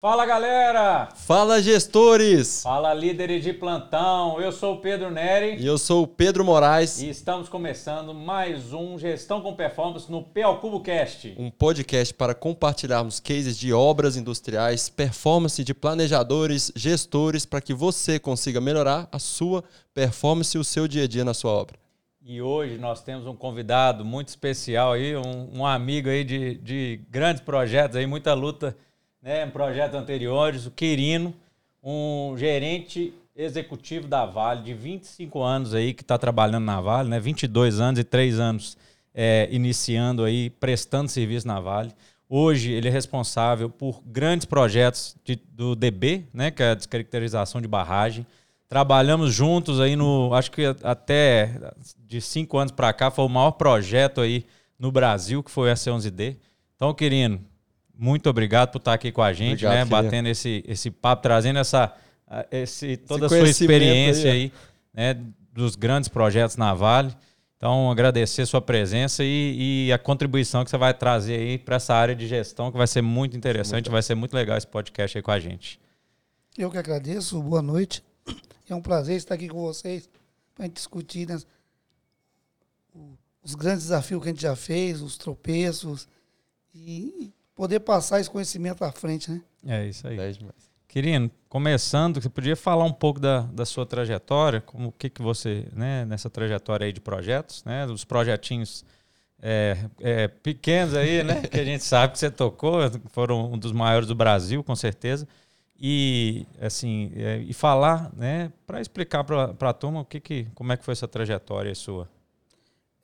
Fala galera! Fala gestores! Fala líderes de plantão! Eu sou o Pedro Neri. E eu sou o Pedro Moraes. E estamos começando mais um Gestão com Performance no PL Cubo Cast. Um podcast para compartilharmos cases de obras industriais, performance de planejadores, gestores, para que você consiga melhorar a sua performance e o seu dia a dia na sua obra. E hoje nós temos um convidado muito especial aí, um, um amigo aí de, de grandes projetos aí, muita luta né, em projetos anteriores, o Quirino, um gerente executivo da Vale de 25 anos aí que está trabalhando na Vale, né, 22 anos e 3 anos é, iniciando aí, prestando serviço na Vale. Hoje ele é responsável por grandes projetos de, do DB, né, que é a descaracterização de barragem. Trabalhamos juntos aí no, acho que até de cinco anos para cá foi o maior projeto aí no Brasil, que foi o S11D. Então, Quirino, muito obrigado por estar aqui com a gente, obrigado, né? Batendo esse, esse papo, trazendo essa, esse, toda esse a sua experiência aí, aí, né? Dos grandes projetos na Vale. Então, agradecer a sua presença e, e a contribuição que você vai trazer aí para essa área de gestão, que vai ser muito interessante, muito vai ser muito legal esse podcast aí com a gente. Eu que agradeço, boa noite. É um prazer estar aqui com vocês para a gente discutir né, os grandes desafios que a gente já fez, os tropeços e poder passar esse conhecimento à frente, né? É isso aí. Querido, começando, você podia falar um pouco da, da sua trajetória, como o que, que você, né, nessa trajetória aí de projetos, né, dos projetinhos é, é, pequenos aí, né, que a gente sabe que você tocou, foram um dos maiores do Brasil, com certeza, e assim, é, e falar, né, para explicar para a turma o que, que, como é que foi essa trajetória sua.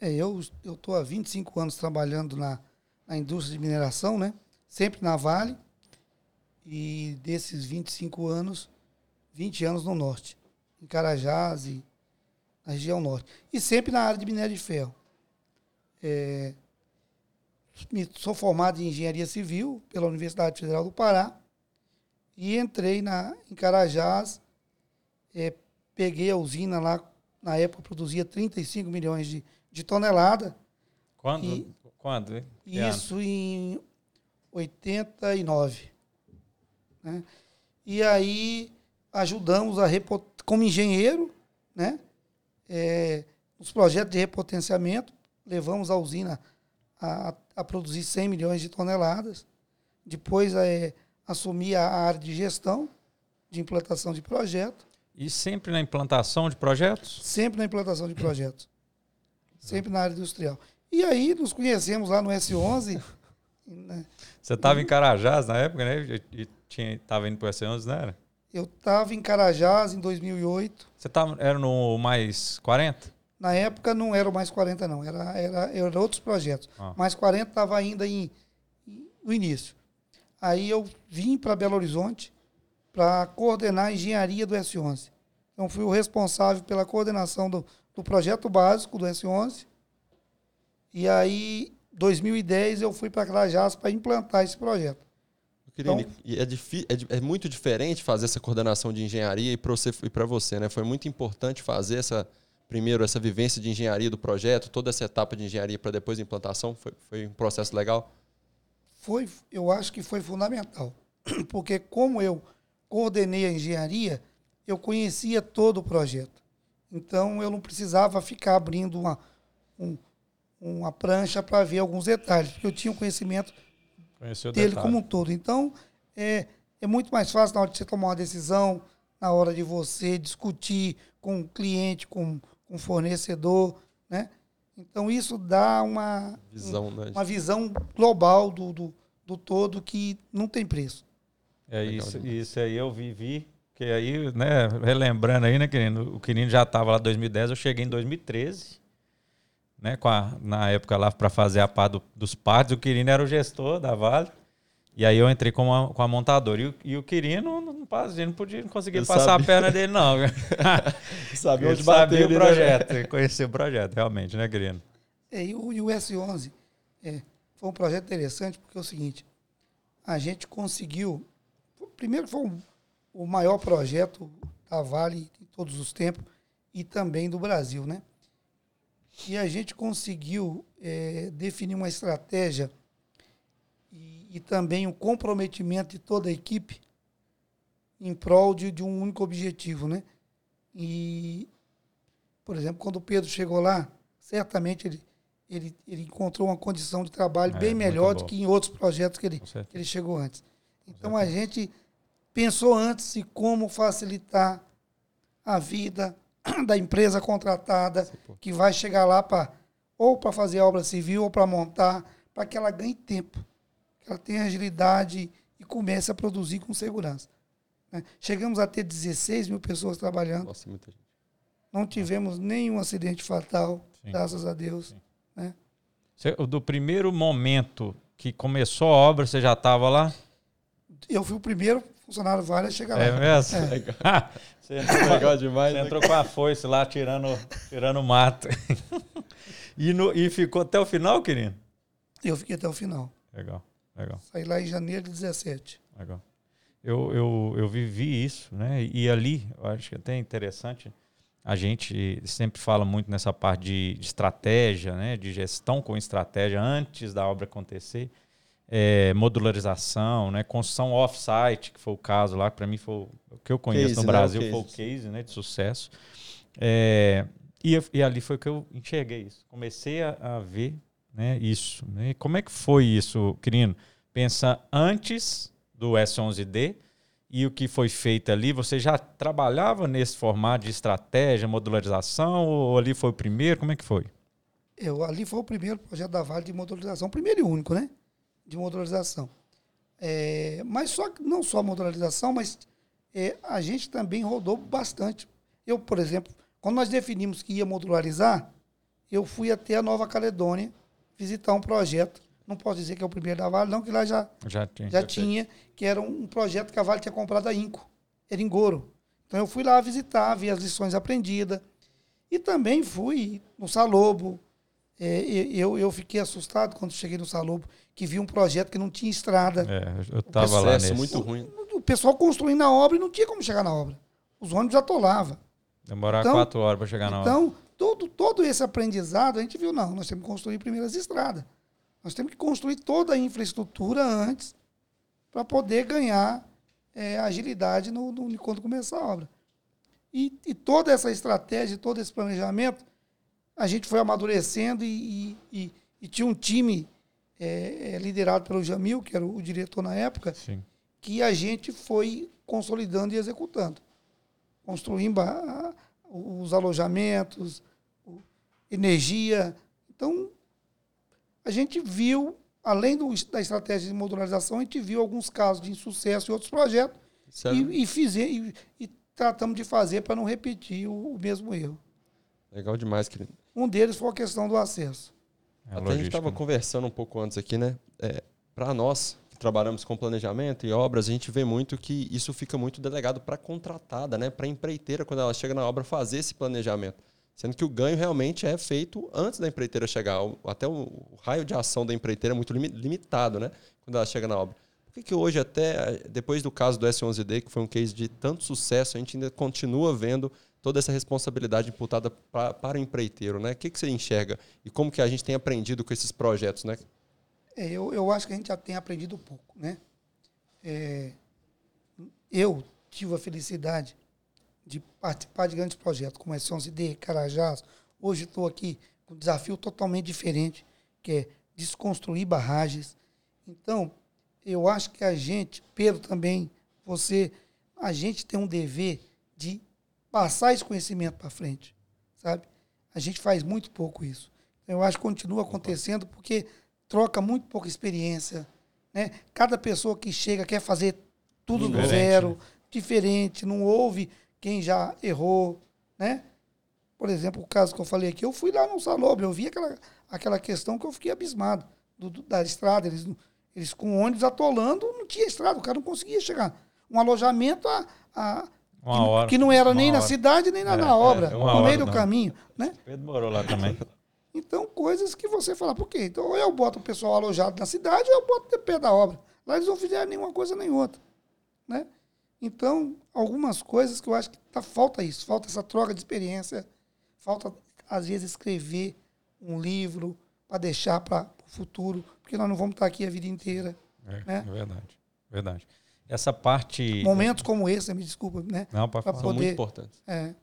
É, eu eu tô há 25 anos trabalhando na, na indústria de mineração, né? Sempre na Vale, e desses 25 anos, 20 anos no norte, em Carajás e na região norte. E sempre na área de minério de ferro. É, sou formado em engenharia civil pela Universidade Federal do Pará e entrei na, em Carajás, é, peguei a usina lá, na época produzia 35 milhões de, de tonelada. Quando? E, Quando? Isso em 89. Né? E aí ajudamos a como engenheiro, né? É, os projetos de repotenciamento, levamos a usina a, a, produzir 100 milhões de toneladas. Depois é, assumi a área de gestão, de implantação de projeto. E sempre na implantação de projetos? Sempre na implantação de projetos. Sempre na área industrial. E aí nos conhecemos lá no S11 né? Você estava em Carajás na época, né? E estava indo para o S11, não era? Eu estava em Carajás em 2008. Você tava, era no Mais 40? Na época não era o Mais 40, não. Era, era, era outros projetos. Ah. Mais 40 estava ainda em, no início. Aí eu vim para Belo Horizonte para coordenar a engenharia do S11. Então fui o responsável pela coordenação do, do projeto básico do S11. E aí 2010 eu fui para Carajás para implantar esse projeto. Querido, então, é, é, é, muito diferente fazer essa coordenação de engenharia e para você, você, né? Foi muito importante fazer essa primeiro essa vivência de engenharia do projeto, toda essa etapa de engenharia para depois a implantação. Foi, foi um processo legal. Foi, eu acho que foi fundamental, porque como eu coordenei a engenharia, eu conhecia todo o projeto. Então eu não precisava ficar abrindo uma, um, uma prancha para ver alguns detalhes, porque eu tinha o conhecimento Conheceu dele detalhe. como um todo. Então, é, é muito mais fácil na hora de você tomar uma decisão, na hora de você discutir com o cliente, com, com o fornecedor, né? Então, isso dá uma visão, né? uma visão global do, do, do todo que não tem preço. É isso, isso aí eu vivi, que aí, né, relembrando aí, né, querido, o Quirino já estava lá em 2010, eu cheguei em 2013, né, com a, na época lá para fazer a pá do, dos partes, o Quirino era o gestor da Vale. E aí eu entrei com a, com a montadora. E o, e o Quirino não, não, não podia não conseguir eu passar sabia. a perna dele, não. sabia onde bater. Sabia o né? projeto, né? conhecia o projeto, realmente, né, Quirino? É, e, o, e o S11 é, foi um projeto interessante, porque é o seguinte, a gente conseguiu. Primeiro foi um, o maior projeto da Vale em todos os tempos e também do Brasil, né? E a gente conseguiu é, definir uma estratégia e, e também um comprometimento de toda a equipe em prol de, de um único objetivo, né? E, por exemplo, quando o Pedro chegou lá, certamente ele, ele, ele encontrou uma condição de trabalho É, bem melhor do que em outros projetos que ele, que ele chegou antes. Então a gente pensou antes de como facilitar a vida da empresa contratada que vai chegar lá para ou para fazer obra civil ou para montar, para que ela ganhe tempo, que ela tenha agilidade e comece a produzir com segurança. né? Chegamos a ter 16 mil pessoas trabalhando, Nossa, muita gente. não tivemos nenhum acidente fatal, Sim. graças a Deus. né? Do primeiro momento que começou a obra, você já estava lá? Eu fui o primeiro funcionário Vale a chegar É lá. mesmo? você, entrou, Legal demais. você né? entrou com a foice lá, tirando, tirando mato. e, no- e ficou até o final, querido? Eu fiquei até o final. Legal, legal. Saí lá em janeiro de 17. Legal. Eu, eu, eu vivi isso, né? E ali, eu acho que até é interessante, a gente sempre fala muito nessa parte de, de estratégia, né? De gestão com estratégia antes da obra acontecer. É, modularização, né? Construção off-site, que foi o caso lá, que para mim foi o que eu conheço Case, no né? Brasil, O foi o case. né? de sucesso. É, e, e ali foi que eu enxerguei isso. Comecei a, a ver né, isso. Né? E como é que foi isso, Quirino? Pensa antes do S11D e o que foi feito ali, você já trabalhava nesse formato de estratégia, modularização, ou ali foi o primeiro? Como é que foi? Eu, ali foi o primeiro projeto da Vale de modularização, o primeiro e único, né? De modularização. É, mas só não só modularização, mas é, a gente também rodou bastante. Eu, por exemplo, quando nós definimos que ia modularizar, eu fui até a Nova Caledônia visitar um projeto. Não posso dizer que é o primeiro da Vale, não, que lá já, Já tinha. já tinha, que era um projeto que a Vale tinha comprado da Inco, era em Goro. Então eu fui lá visitar, ver as lições aprendidas. E também fui no Salobo. É, eu, eu fiquei assustado quando cheguei no Salobo, que vi um projeto que não tinha estrada. É, eu estava lá nesse. muito ruim. O pessoal construindo a obra e não tinha como chegar na obra. Os ônibus atolavam. Demorar Então- quatro horas para chegar na hora. Então, todo, todo esse aprendizado, a gente viu, não, nós temos que construir primeiro as estradas. Nós temos que construir toda a infraestrutura antes para poder ganhar é, agilidade no, no- quando começar a obra. E, e toda essa estratégia, todo esse planejamento, a gente foi amadurecendo e, e- e- e tinha um time é, é, liderado pelo Jamil, que era o, diretor na época, Sim. que a gente foi consolidando e executando. Construindo os alojamentos, energia. Então, a gente viu, além do- da estratégia de modularização, a gente viu alguns casos de insucesso em outros projetos e, e, fize- e- e tratamos de fazer para não repetir o, o mesmo erro. legal demais, querido. Um deles foi a questão do acesso. É Até a gente estava né? conversando um pouco antes aqui, né? para nós que trabalhamos com planejamento e obras, a gente vê muito que isso fica muito delegado para a contratada, né? Para a empreiteira, quando ela chega na obra, fazer esse planejamento. Sendo que o ganho realmente é feito antes da empreiteira chegar. Até o, raio de ação da empreiteira é muito limi- limitado, né? Quando ela chega na obra. Por que, que hoje, até eh, depois do caso do S11D, que foi um case de tanto sucesso, a gente ainda continua vendo toda essa responsabilidade imputada pra, para o empreiteiro, né? O que, que você enxerga e como que a gente tem aprendido com esses projetos, né? É, eu, eu acho que a gente já tem aprendido pouco, né? É, eu tive a felicidade de participar de grandes projetos como S11D, Carajás. Hoje estou aqui com um desafio totalmente diferente, que é desconstruir barragens. Então, eu acho que a gente, Pedro também, você, a gente tem um dever de passar esse conhecimento para frente, sabe? A gente faz muito pouco isso. Eu acho que continua acontecendo porque troca muito pouca experiência, né? Cada pessoa que chega quer fazer tudo do Diferente, zero, diferente, não ouve quem já errou, né? Por exemplo, o caso que eu falei aqui, eu fui lá no Salobre, eu vi aquela, aquela questão que eu fiquei abismado do, do- da estrada, eles, eles com ônibus atolando, não tinha estrada, o cara não conseguia chegar. Um alojamento a, a- Uma que, hora. que não era nem na hora. cidade, nem na, É, na obra, é, no hora meio do não. caminho, né? Pedro morou lá também. Então, coisas que você fala, por quê? Então, ou eu boto o pessoal alojado na cidade, ou eu boto de pé da obra. Lá eles não fizeram nenhuma coisa nem outra. Né? Então, algumas coisas que eu acho que tá, falta isso, falta essa troca de experiência, falta, às vezes, escrever um livro para deixar para o futuro, porque nós não vamos estar aqui a vida inteira. É, Né? é verdade, verdade. Essa parte. Momentos como esse, me desculpa, né? Não, para falar. São poder- muito importantes. É,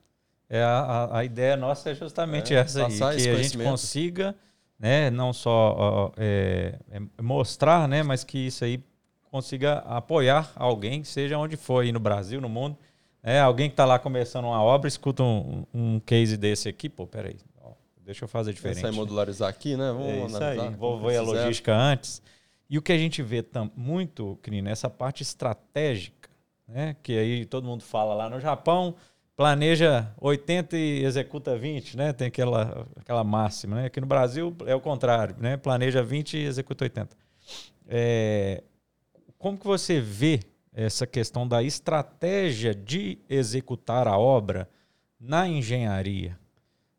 É, a, a- ideia nossa é justamente É, essa aí, que a gente consiga, né, não só ó, é, é, mostrar, né, mas que isso aí consiga apoiar alguém, seja onde for aí no Brasil, no mundo. É, alguém que está lá começando uma obra, escuta um, um case desse aqui, pô, peraí, ó, deixa eu fazer diferente. Essa aí modularizar aqui, né? Vamos É isso analisar. aí, envolver a logística antes. E o que a gente vê muito, Crina, essa parte estratégica, né? Que aí todo mundo fala lá no Japão, planeja 80 e executa 20, né? Tem aquela, aquela máxima, né? Aqui no Brasil é o contrário, né? Planeja 20 e executa 80. É, como que você vê essa questão da estratégia de executar a obra na engenharia?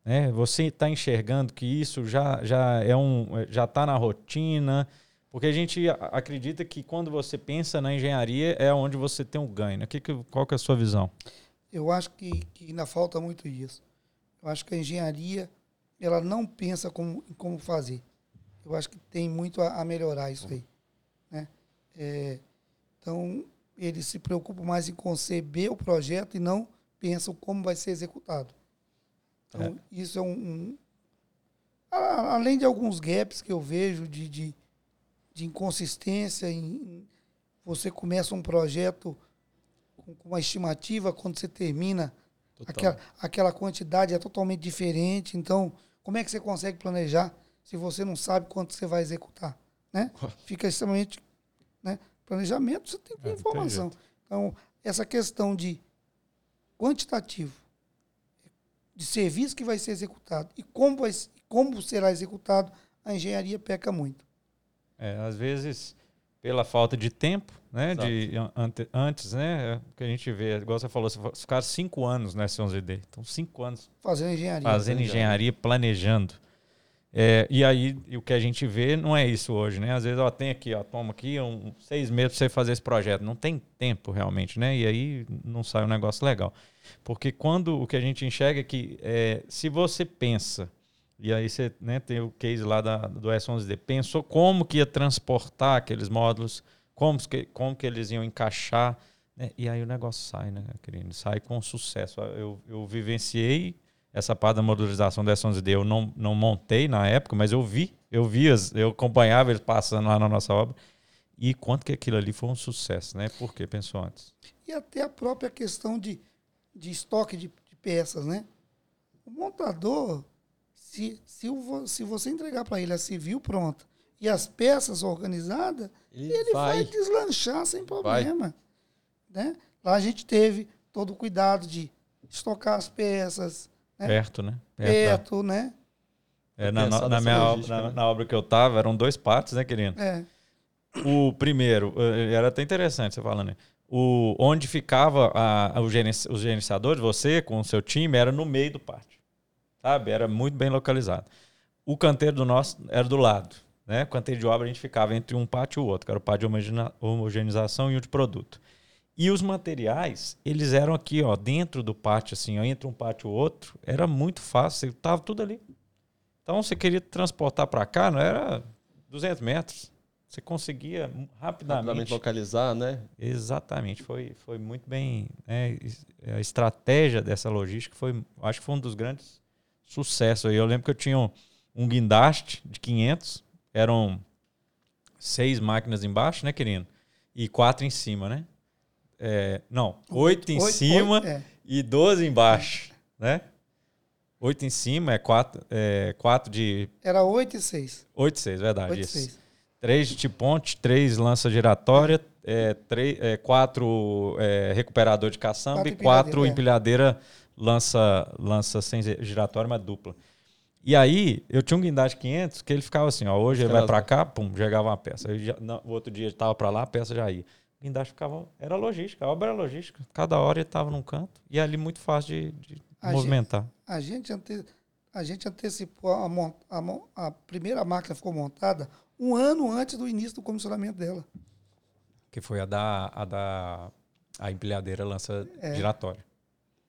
né? Você está enxergando que isso já, já é um já está na rotina, porque a gente acredita que quando você pensa na engenharia é onde você tem um ganho. né? Que, que, qual que é a sua visão? eu acho que, que ainda falta muito isso. Eu acho que a engenharia, ela não pensa como, como fazer. Eu acho que tem muito a, a melhorar isso aí. Né? É, então, eles se preocupam mais em conceber o projeto e não pensam como vai ser executado. Então, isso é um, um- Além de alguns gaps que eu vejo de, de, de inconsistência em, você começa um projeto com, uma estimativa, quando você termina, Total. aquela, aquela quantidade é totalmente diferente. Então, como é que você consegue planejar se você não sabe quanto você vai executar? Né? Fica extremamente. Né? Planejamento, você tem que ter É, não tem informação. Então, essa questão de quantitativo, de serviço que vai ser executado e como, vai, como será executado, a engenharia peca muito. É, às vezes, pela falta de tempo, né? De, ante- antes, né? Que a gente vê, igual você falou, você ficaram cinco anos na S11D. Então, cinco anos Fazendo engenharia. fazendo engenharia, planejando. É, e aí, e o que a gente vê não é isso hoje, né? Às vezes, ó, tem aqui, ó, toma aqui um, seis meses para você fazer esse projeto. Não tem tempo realmente, né? E aí não sai um negócio legal. Porque quando o que a gente enxerga é que é, se você pensa, e aí você né, tem o case lá da, do S11D, pensou como que ia transportar aqueles módulos, como que, como que eles iam encaixar, né? E aí o negócio sai, né, querido? Sai com sucesso. Eu, eu vivenciei essa parte da modularização do S11D eu não, não montei na época, mas eu vi, eu vi, as- eu acompanhava eles passando lá na nossa obra e quanto que aquilo ali foi um sucesso, né? Por que pensou antes? E até a própria questão de, de estoque de, de peças, né? O montador, se, se, o se você entregar para ele a civil pronta e as peças organizadas, Ele, ele vai, vai. deslanchar sem problema. Né? Lá a gente teve todo o cuidado de estocar as peças É. Perto, né? da- perto, né? é, na, Pensar na- na minha, ob- logística, na, né? na obra que eu tava, eram dois partes, né, querido? É. O primeiro, eh, era até interessante você falando, né? O, onde ficava a, a- o gerenci- os gerenciadores, você com o seu time, era no meio do pátio. Sabe? Era muito bem localizado. O canteiro do nosso era do lado. Né? O canteiro de obra a gente ficava entre um pátio e o outro, que era o pátio de homogenização e o de produto. E os materiais, eles eram aqui, ó, dentro do pátio, assim, ó, entre um pátio e o outro, era muito fácil, tava tudo ali. Então, você queria transportar para cá, não era 200 metros. Você conseguia rapidamente. Rapidamente localizar, né? Exatamente, foi, foi muito bem. né, a estratégia dessa logística foi, acho que foi um dos grandes sucessos. aí. Eu lembro que eu tinha um, um guindaste de 500, eram seis máquinas embaixo, né, querido? E quatro em cima, né? É, não, oito em Oito- cima oito- é. e 12 embaixo, né? Oito em cima é quatro, é quatro de. Era 8 e 6. Oito e seis, verdade. 8 isso. 6. Três de ponte, três lança giratória, é, três, é, quatro é, recuperador de caçamba Quatro e quatro empilhadeira, empilhadeira lança, lança sem giratória, mas dupla. E aí, eu tinha um guindaste 500 que ele ficava assim, ó, hoje ele vai para cá, pum, chegava uma peça. Aí já- no- o outro dia ele tava para lá, a peça já ia. O guindaste ficava, era logística, a obra era logística. Cada hora ele tava num canto e ali muito fácil de, de A movimentar. A gente, ante, a gente antecipou a, mon- a, a primeira máquina ficou montada um ano antes do início do comissionamento dela. Que foi a da, a da a empilhadeira lança É. giratória.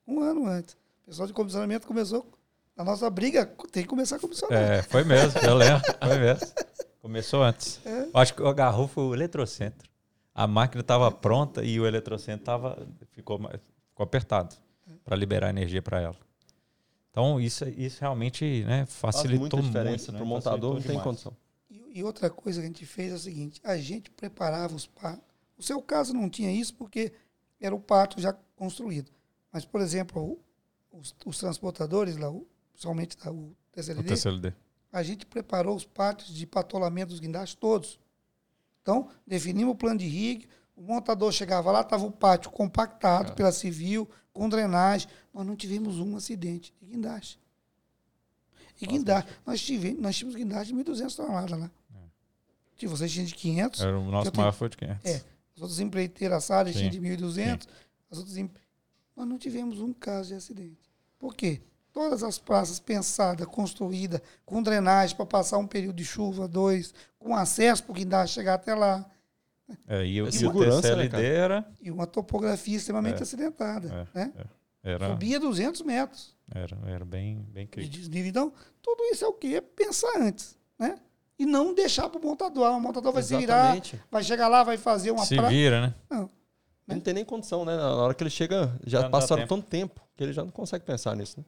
Um ano antes. O pessoal de comissionamento começou. A nossa briga tem que começar a comissionar. É, foi mesmo, eu lembro, foi mesmo. Começou antes. É. Eu Acho que eu agarrou foi o eletrocentro. a máquina estava pronta e o eletrocentro tava, ficou, ficou apertado para liberar energia para ela. Então, isso, isso realmente né, facilitou Faz muita diferença muito. para o né? montador, não tem demais. condição. E, e outra coisa que a gente fez é o seguinte: a gente preparava os pátio. O seu caso não tinha isso porque era o pátio já construído. Mas, por exemplo, os, os transportadores, lá, principalmente da, o O TCLD, TCLD. a gente preparou os pátios de patolamento dos guindastes todos. Então, definimos o plano de rig, o montador chegava lá, estava o pátio compactado pela civil, com drenagem. Nós não tivemos um acidente de guindaste. E guindaste, nós tivemos, nós tínhamos guindaste de 1.200 toneladas lá. Se vocês tinham de 500, Era o nosso Eu tenho- maior foi de 500. É. as outras empreiteiras Salles Sim. tinham de 1.200, as outras em- nós não tivemos um caso de acidente. Por quê? Todas as praças pensadas, construídas, com drenagem para passar um período de chuva, dois, com acesso para o guindaste chegar até lá, É, e, o- É e o segurança, né, TCLD cara? era, e uma topografia extremamente É. acidentada. né? era, Subia 200 metros era, era bem, bem de crítico. desnível. Então, tudo isso é o quê? É pensar antes. Né? E não deixar para o montador. Ah, O montador vai se virar, Exatamente. vai chegar lá, vai fazer uma Se praça. vira, né? Não. Não tem nem condição, né? Na hora que ele chega, já, não passaram tempo. tanto tempo que ele já não consegue pensar nisso, né?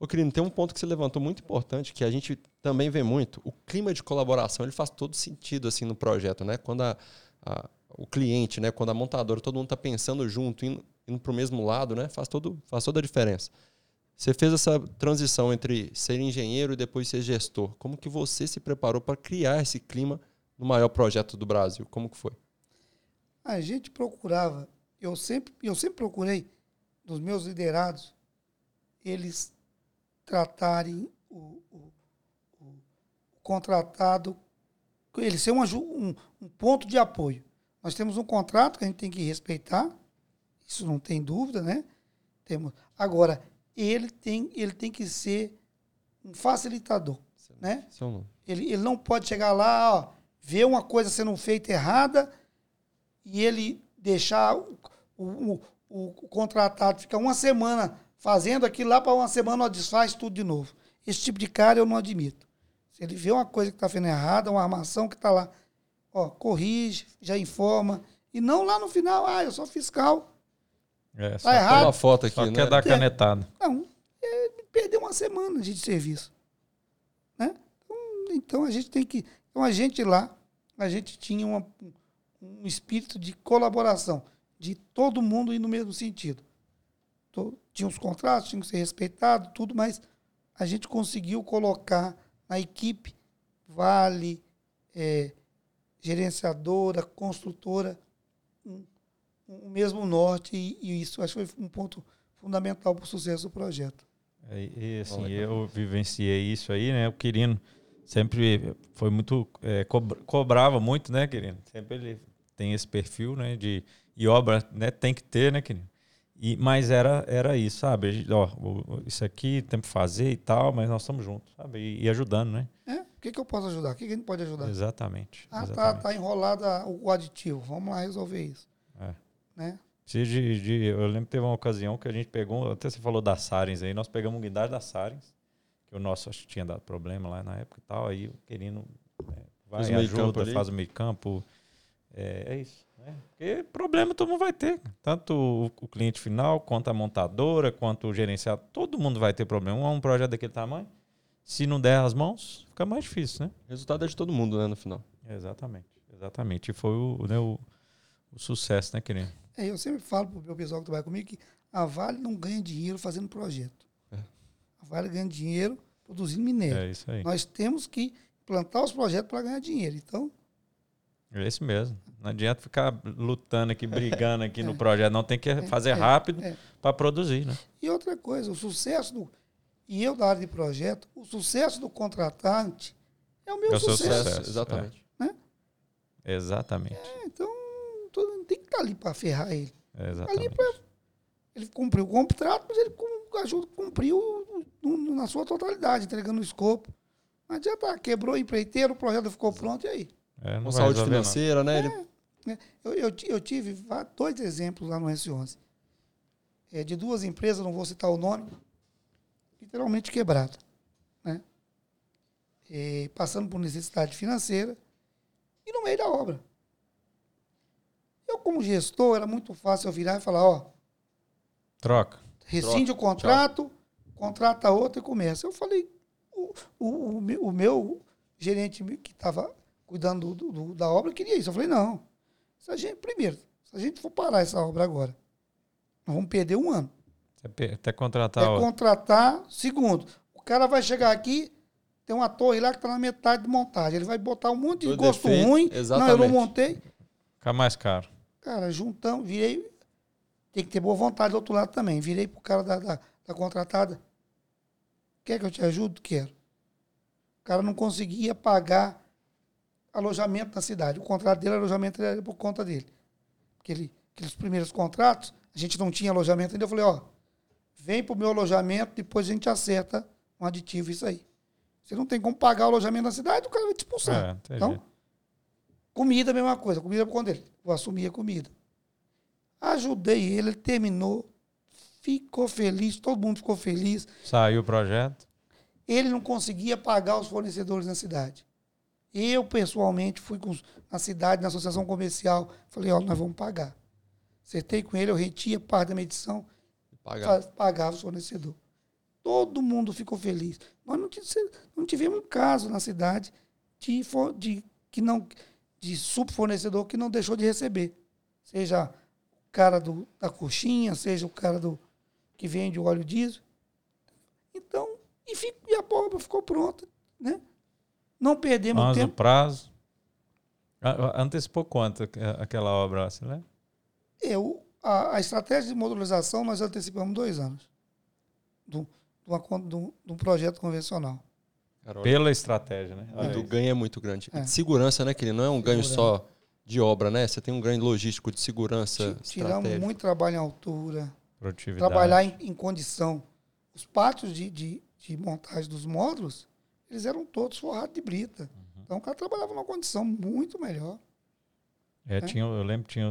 Ô, querido, tem um ponto que você levantou muito importante, que a gente também vê muito. O clima de colaboração, ele faz todo sentido, assim, no projeto, né? Quando a- a- o cliente, né? Quando a montadora, todo mundo está pensando junto, indo, indo para o mesmo lado, né? Faz, todo, faz toda a diferença. Você fez essa transição entre ser engenheiro e depois ser gestor. Como que você se preparou para criar esse clima no maior projeto do Brasil? Como que foi? A gente procurava, eu sempre, eu sempre procurei, dos meus liderados, eles tratarem o, o- o contratado, ele ser um, um- um ponto de apoio. Nós temos um contrato que a gente tem que respeitar, isso não tem dúvida, né? Temos. Agora, ele tem, ele tem que ser um facilitador, né? Ele, ele não pode chegar lá, ó, ver uma coisa sendo feita errada e ele deixar o, o, o, o contratado ficar uma semana fazendo aquilo lá para uma semana ó, desfaz tudo de novo. Esse tipo de cara eu não admito. Se ele vê uma coisa que está fazendo errada, uma armação que está lá, ó, corrige, já informa. E não lá no final, ah, eu sou fiscal. É, só, Tá errado. uma foto aqui, só né? quer dar canetada. Não, é, perdeu uma semana de serviço. Né? Então, então a gente tem que. Então a gente lá, a gente tinha uma- um espírito de colaboração, de todo mundo ir no mesmo sentido. Tinha os contratos, tinha que ser respeitado, tudo, mas a gente conseguiu colocar na equipe Vale, é, gerenciadora, construtora, um, um mesmo norte, e, e isso acho que foi um ponto fundamental para o sucesso do projeto. É, E, assim, Olha. eu vivenciei isso aí, né? O Quirino sempre foi muito. é, cobra- cobrava muito, né, Quirino? Sempre ele tem esse perfil, né? De, e obra né, tem que ter, né, Quirino? E, mas era, era isso, sabe? Gente, Ó, isso aqui tem que fazer e tal, mas nós estamos juntos, sabe? E, e ajudando, né? É? O que, que eu posso ajudar? O que, que a gente pode ajudar? Exatamente. Ah, tá, exatamente. tá enrolado a- o aditivo. Vamos lá resolver isso. É. Né? De, de- eu lembro que teve uma ocasião que a gente pegou, até você falou da Sarens aí, nós pegamos um guindaste da Sarens, que o nosso acho que tinha dado problema lá na época e tal, aí o querendo é, vai, ajuda, faz o meio campo. É, é isso. Né? Porque problema todo mundo vai ter. Tanto o, o cliente final, quanto a montadora, quanto o gerenciado, todo mundo vai ter problema. Um projeto daquele tamanho, se não der as mãos, fica mais difícil, né? O resultado é de todo mundo, né, no final. Exatamente, exatamente. E foi o, né, o, o sucesso, né, querido? É, eu sempre falo para o meu pessoal que trabalha comigo que a Vale não ganha dinheiro fazendo projeto. É. A Vale ganha dinheiro produzindo minério. É isso aí. Nós temos que plantar os projetos para ganhar dinheiro. Então, É isso mesmo. Não adianta ficar lutando aqui, brigando aqui no projeto. Não tem que fazer é, rápido é. para produzir, né? e outra coisa, o sucesso do. E eu da área de projeto, o sucesso do contratante é o meu É o sucesso. sucesso. exatamente. Exatamente. É, então, todo mundo tem que estar ali para ferrar ele. Exatamente. Ele cumpriu o contrato, mas ele ajuda, cumpriu na sua totalidade, entregando o escopo. Não adianta, ah, quebrou o empreiteiro, o projeto ficou pronto, e aí? É, não Com vai saúde não. financeira, né? Ele né? Eu, eu, eu tive dois exemplos lá no S11. É, de duas empresas, não vou citar o nome, literalmente quebrada. Né? É, passando por necessidade financeira e no meio da obra. Eu, como gestor, era muito fácil eu virar e falar, ó, Troca. rescinde o contrato, contrata outro e começa. Eu falei, o, o, o, meu- o meu gerente que estava cuidando do- do- da obra queria isso. Eu falei, não. Se a gente, primeiro, se a gente for parar essa obra agora, nós vamos perder um ano. Até, até contratar é outro. contratar. Segundo, o cara vai chegar aqui, tem uma torre lá que está na metade de montagem. Ele vai botar um monte de Do gosto defeito, ruim. Não, eu exatamente. não montei. Fica mais caro. Cara, juntamos, virei. Tem que ter boa vontade do outro lado também. Virei pro cara da, da, da contratada. Quer que eu te ajude? Quero. O cara não conseguia pagar alojamento na cidade. O contrato dele, alojamento era por conta dele. Porque ele, aqueles primeiros contratos, a gente não tinha alojamento ainda. Eu falei, ó, vem pro meu alojamento, depois a gente acerta um aditivo, isso aí. Você não tem como pagar o alojamento na cidade, o cara vai te expulsar. É, Então. Comida, mesma coisa. Comida por conta dele. Vou assumir a comida. Ajudei ele, ele terminou. Ficou feliz, todo mundo ficou feliz. Saiu o projeto. Ele não conseguia pagar os fornecedores na cidade. Eu, pessoalmente, fui com na cidade, na associação comercial. Falei, ó, nós vamos pagar. Acertei com ele, eu retia parte da medição, Pagar. fa- pagava os fornecedores. Todo mundo ficou feliz. Nós não, tive- não tivemos um caso na cidade de, de, que não, de subfornecedor que não deixou de receber. Seja o cara do, da coxinha, seja o cara do que vende o óleo diesel. Então, e, fi- e a obra ficou pronta. Né? Não perdemos do tempo. prazo. A- a- Antecipou quanto aqu- aquela obra, você lembra? Eu, a, a estratégia de modularização nós antecipamos dois anos. Do, de, uma con- de um- de um projeto convencional. Pela estratégia, né? O ganho é muito grande. É. De segurança, né, que não é um ganho Segurança. só de obra, né? Você tem um ganho logístico de segurança Ti- Tiramos muito trabalho em altura, Produtividade. trabalhar em, em condição. Os pátios de, de, de montagem dos módulos, eles eram todos forrados de brita. Uhum. Então o cara trabalhava numa condição muito melhor. É, tinha, eu lembro que tinha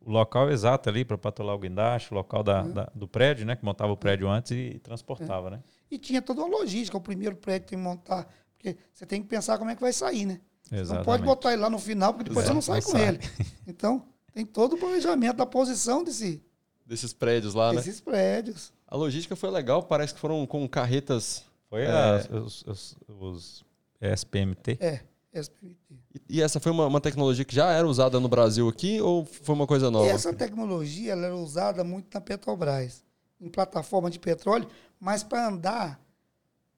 o local exato ali para patolar o guindaste, o local da, Uhum. da- do prédio, né? Que montava o prédio antes e transportava, né? E tinha toda uma logística. O primeiro prédio tem que montar. Porque você tem que pensar como é que vai sair, né? Exatamente. Não pode botar ele lá no final, porque depois É, você não sai com sai. ele. Então, tem todo o planejamento da posição desse, Desses prédios lá, né? desses prédios. A logística foi legal, parece que foram com carretas. Foi É. as- os, os, os SPMT. É, SPMT. E- E essa foi uma, uma tecnologia que já era usada no Brasil aqui ou foi uma coisa nova? Essa tecnologia ela era usada muito na Petrobras, em plataforma de petróleo, mas para andar,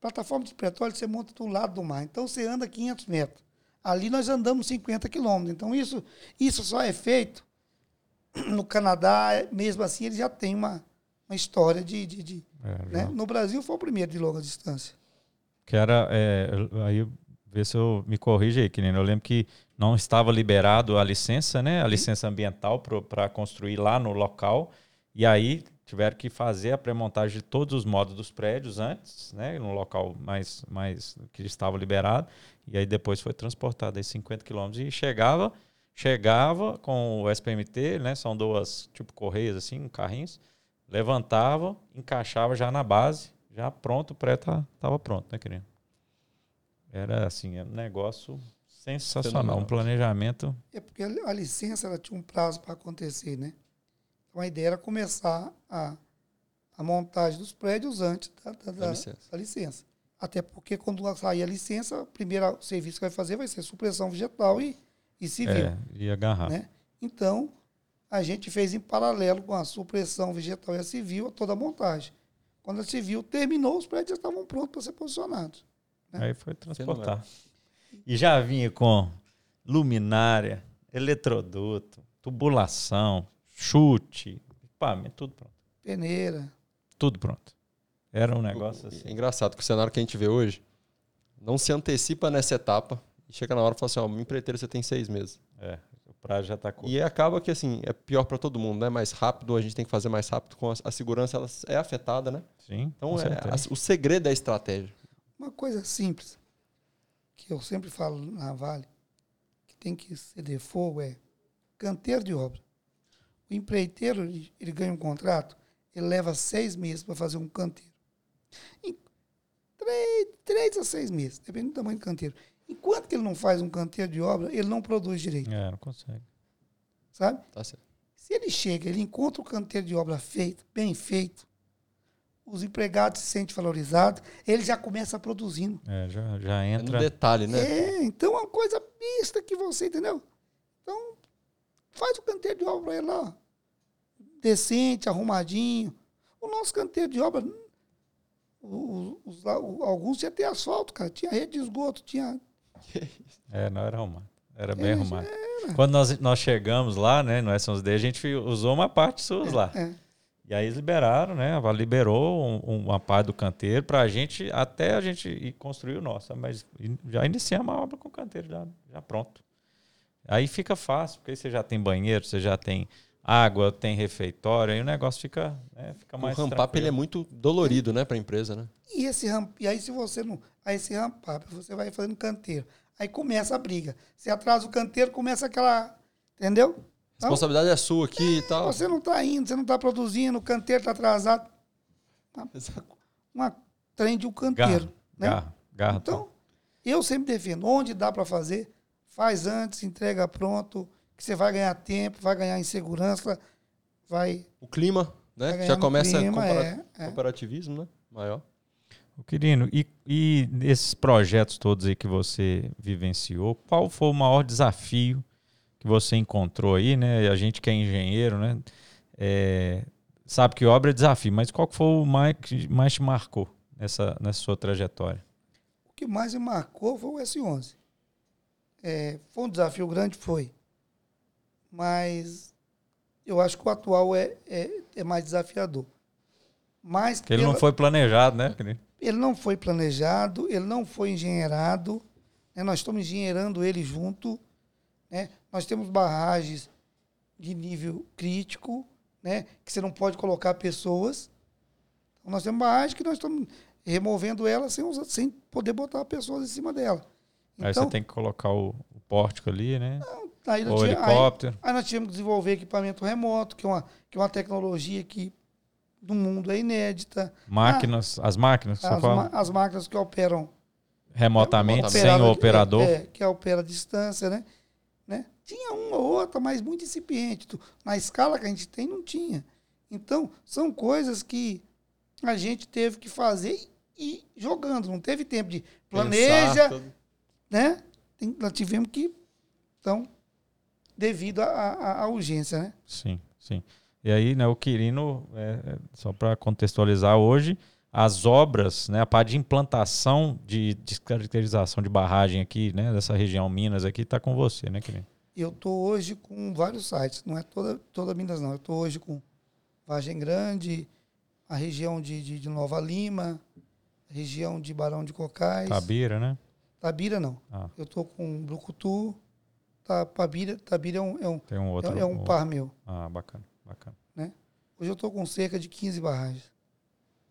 plataforma de petróleo você monta do lado do mar. Então você anda 500 metros. Ali nós andamos 50 quilômetros. Então isso, isso só é feito no Canadá, mesmo assim ele já tem uma, uma história de. de, de, É, né? No Brasil foi o primeiro de longa distância. Que era. é, aí vê se eu me corrige aí, que nem eu lembro que não estava liberado a licença, né? A licença ambiental para construir lá no local. E aí tiveram que fazer a pré-montagem de todos os modos dos prédios antes, né? No local mais, mais que estava liberado. E aí depois foi transportado aí 50 quilômetros e chegava, chegava com o SPMT, né? São duas tipo correias assim, carrinhos. Levantava, encaixava já na base, já pronto, o pré tá, tava pronto, né, querido? Era assim, é um negócio sensacional, Fenomenal. um planejamento. É porque a licença ela tinha um prazo para acontecer, né? Então a ideia era começar a, a montagem dos prédios antes da, da- da- licença. da licença. Até porque quando sair a licença, o primeiro serviço que vai fazer vai ser supressão vegetal e, e civil. É, ia agarrar. Né? Então, a gente fez em paralelo com a supressão vegetal e a civil toda a montagem. Quando a civil terminou, os prédios já estavam prontos para ser posicionados. Aí foi transportar. E já vinha com luminária, eletroduto, tubulação, chute, equipamento, tudo pronto. Peneira. Tudo pronto. Era um negócio É assim. engraçado que o cenário que a gente vê hoje não se antecipa nessa etapa e chega na hora e fala assim: ó, uma empreiteira você tem seis meses. É, já tá. E acaba que assim, é pior para todo mundo, né? Mais rápido, a gente tem que fazer mais rápido, com a, a segurança ela é afetada, né? Sim, Então é, a- o segredo é a estratégia. Uma coisa simples, que eu sempre falo na Vale, que tem que ser de fogo, é canteiro de obra. O empreiteiro, ele, ele ganha um contrato, ele leva seis meses para fazer um canteiro. Em três, três a seis meses, dependendo do tamanho do canteiro. Enquanto que ele não faz um canteiro de obra, ele não produz direito. É, não consegue. sabe? Tá certo. Se ele chega, ele encontra o canteiro de obra feito, bem feito, os empregados se sentem valorizados, ele já começa produzindo. É, já, já É no entra. detalhe, né? É, então é uma coisa mista que você, entendeu? Então, faz o canteiro de obra pra ele lá, decente, arrumadinho. O nosso canteiro de obra, os lá- o- alguns tinha até asfalto, cara. Tinha rede de esgoto, tinha. É, não era arrumado. Era bem É, arrumado. Quando nós, nós chegamos lá, né, no S11D, a gente usou uma parte suas lá. É. E aí eles liberaram, né? A Vale liberou um- uma parte do canteiro para a gente, até a gente ir construir o nosso. Mas já iniciamos a obra com o canteiro já, já pronto. Aí fica fácil, porque aí você já tem banheiro, você já tem água, tem refeitório, aí o negócio fica, né, fica O mais ramp-up tranquilo. ele é muito dolorido, né, para a empresa, né? E esse ramp, e aí se você não, aí esse ramp up, você vai fazendo canteiro. Aí começa a briga. Você atrasa o canteiro, começa aquela, entendeu? A responsabilidade é sua aqui e tal. Você não está indo, você não está produzindo, o canteiro está atrasado. Uma trem de um canteiro. Garra, né? garra, garra. Então, eu sempre defendo, onde dá para fazer, faz antes, entrega pronto, que você vai ganhar tempo, vai ganhar em segurança, vai, O clima, né? Já começa clima, compara- é, é. cooperativismo, né? Maior. O Quirino, e, e esses projetos todos aí que você vivenciou, qual foi o maior desafio que você encontrou aí, né? A gente que é engenheiro, né? é, sabe que obra é desafio, mas qual foi o mais que mais te marcou nessa, nessa sua trajetória? O que mais me marcou foi o S11. É, foi um desafio grande, foi. Mas eu acho que o atual é, é, é mais desafiador. Mas Porque ele não pela- foi planejado, né? Ele não foi planejado, ele não foi engenheirado. né? Nós estamos engenheirando ele junto. né? Nós temos barragens de nível crítico, né? que você não pode colocar pessoas. Então, nós temos barragem que nós estamos removendo ela sem, usar- sem poder botar pessoas em cima dela. Aí Então, você tem que colocar o, o pórtico ali, né? aí, nós Ou tinha- aí- helicóptero. Aí nós tivemos que desenvolver equipamento remoto, que é uma, que é uma tecnologia que no mundo é inédita. Máquinas, as máquinas que você As, ma- as máquinas que operam remotamente, Remotamente. sem o operador. É, é, que opera à distância, né? né? Tinha uma ou outra, mas muito incipiente. Na escala que a gente tem, não tinha. Então, são coisas que a gente teve que fazer e ir jogando. Não teve tempo de planeja, Pensar né? Tem- nós tivemos que, então, devido à urgência, né? Sim, sim. E aí, né, o Quirino, é, é, só para contextualizar hoje, as obras, né, a parte de implantação de descaracterização de barragem aqui, né, dessa região Minas aqui, está com você, né, Quirino? Eu estou hoje com vários sites, não é toda, toda Minas, não. Eu estou hoje com Vargem Grande, a região de, de, de Nova Lima, região de Barão de Cocais. Tabira, né? Tabira, não. Ah, Eu estou com Brucutu, Ta- Tabira, Tabira é um, é um, tem um outro. é, é um par meu. Ah, bacana, bacana. Hoje eu estou com cerca de 15 barragens.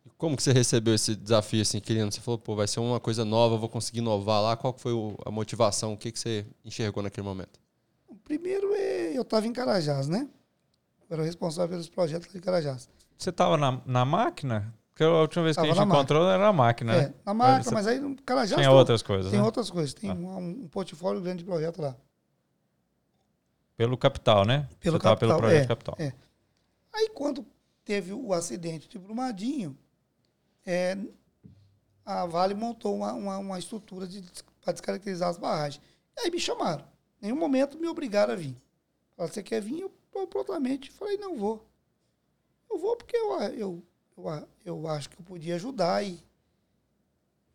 E Como que você recebeu esse desafio, assim, querendo? Você falou, pô, vai ser uma coisa nova, vou conseguir inovar lá. Qual que foi a motivação? O que, que você enxergou naquele momento? O primeiro é, eu estava em Carajás, né? Eu era o responsável pelos projetos em Carajás. Você estava na, na máquina? Porque a última vez que Tava a gente na encontrou era a máquina, É, né? na máquina, você- mas aí no Carajás Tinha tem- outras coisas, tem né? outras coisas. Tem Ah. um, um portfólio grande de projeto lá. Pelo capital, né? Pelo Você tava pelo capital, projeto é, capital. é. Aí quando teve o acidente de Brumadinho, é, a Vale montou uma, uma, uma estrutura para descaracterizar as barragens. E aí me chamaram. Em nenhum momento me obrigaram a vir. Falaram, você quer vir? Eu, eu prontamente falei, não vou. Eu vou porque eu, eu, eu, eu acho que eu podia ajudar e,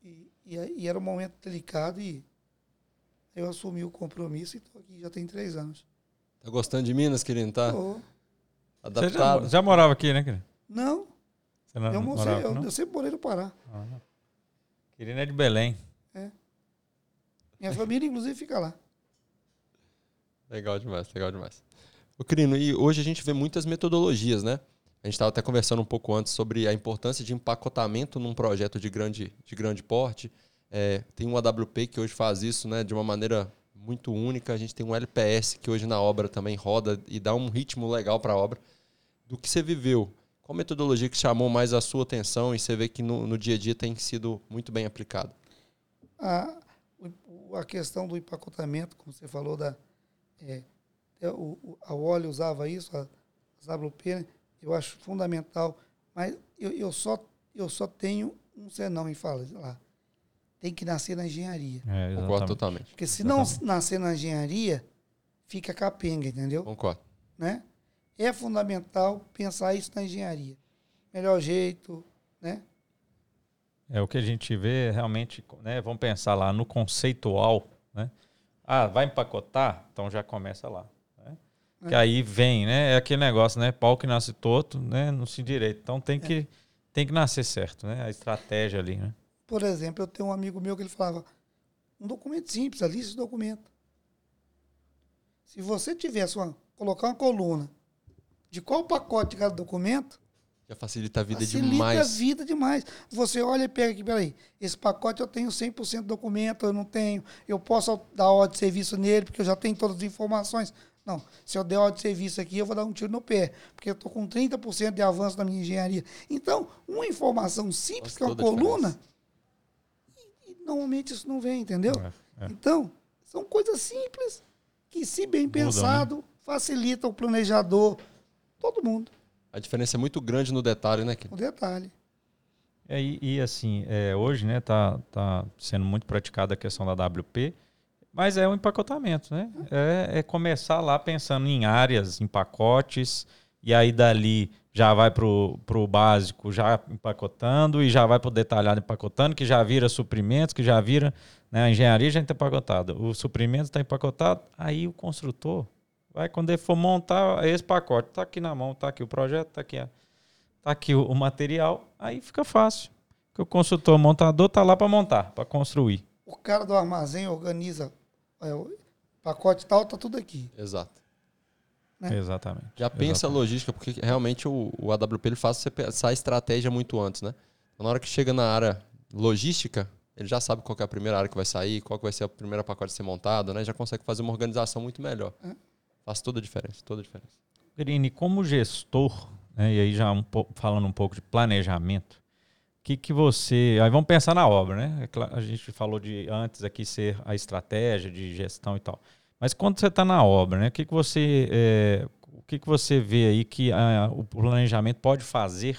e, e, e era um momento delicado e eu assumi o compromisso e estou aqui já tem três anos. Tá gostando de Minas, querendo? Tá Tô. Você já, adaptado? já morava aqui, né, Quirino? Não, Você não eu, morava eu, não? eu sempre morei no Pará. Ah, é de Belém. Minha família, inclusive, fica lá. Legal demais, legal demais. Ô, Quirino, e hoje a gente vê muitas metodologias, né? A gente estava até conversando um pouco antes sobre a importância de empacotamento num projeto de grande, de grande porte. É, tem um AWP que hoje faz isso né, de uma maneira muito única. A gente tem um LPS que hoje na obra também roda e dá um ritmo legal para a obra. Do que você viveu, qual metodologia que chamou mais a sua atenção e você vê que no, no dia a dia tem sido muito bem aplicado? A, a questão do empacotamento, como você falou, da, é, é, o, a Oli usava isso, a, as WP, né? eu acho fundamental. Mas eu, eu, só, eu só tenho um senão em falar lá. Tem que nascer na engenharia. É, Concordo exatamente. totalmente. Porque se não nascer na engenharia, fica capenga, entendeu? Concordo. Né? É fundamental pensar isso na engenharia. Melhor jeito, né? É o que a gente vê realmente, né? Vamos pensar lá no conceitual, né? Ah, vai empacotar? Então já começa lá. Né? Que aí vem, né? É aquele negócio, né? Pau que nasce torto, né? Não se direito. Então tem que, tem que nascer certo, né? A estratégia ali, né? Por exemplo, eu tenho um amigo meu que ele falava, um documento simples, a lista de documento. Se você tivesse uma, colocar uma coluna de qual pacote de cada documento, Já facilita a vida facilita a demais. vida demais. Você olha e pega aqui, peraí, esse pacote eu tenho 100% documento, eu não tenho, eu posso dar ordem de serviço nele, porque eu já tenho todas as informações. Não, se eu der ordem de serviço aqui, eu vou dar um tiro no pé, porque eu estou com 30% de avanço na minha engenharia. Então, uma informação simples, Faz que é uma a coluna, e normalmente isso não vem, entendeu? É, é. Então, são coisas simples que, se bem Mudam, né? pensado, facilita o planejador, todo mundo, A diferença é muito grande no detalhe, né, Kiko? o detalhe. É, e, e, assim, é, hoje, né, tá, tá sendo muito praticada a questão da WP, mas é o empacotamento, né? É, é começar lá pensando em áreas, em pacotes, e aí dali já vai pro, pro básico, já empacotando, e já vai pro detalhado empacotando, que já vira suprimentos, que já vira, né, a engenharia já está empacotada, o suprimento está empacotado, aí o construtor vai, quando ele for montar esse pacote, tá aqui na mão, tá aqui o projeto, tá aqui tá aqui o, o material, aí fica fácil. Porque o consultor montador tá lá para montar, para construir. O cara do armazém organiza é, o pacote tal, tá tudo aqui. Exato. Né? Exatamente. Já pensa a Exatamente. logística, porque realmente o, o AWP ele faz você pensar a estratégia muito antes, né? Então, na hora que chega na área logística, ele já sabe qual que é a primeira área que vai sair, qual que vai ser a primeira pacote a ser montado, né? Já consegue fazer uma organização muito melhor. É. Faz toda a diferença, toda a diferença. Grini, como gestor, né, e aí já um pouco, falando um pouco de planejamento, o que, que você. Aí vamos pensar na obra, né? É A gente falou de antes aqui ser a estratégia de gestão e tal. Mas quando você está na obra, né? O que, que você. é, o que, que você vê aí que ah, o planejamento pode fazer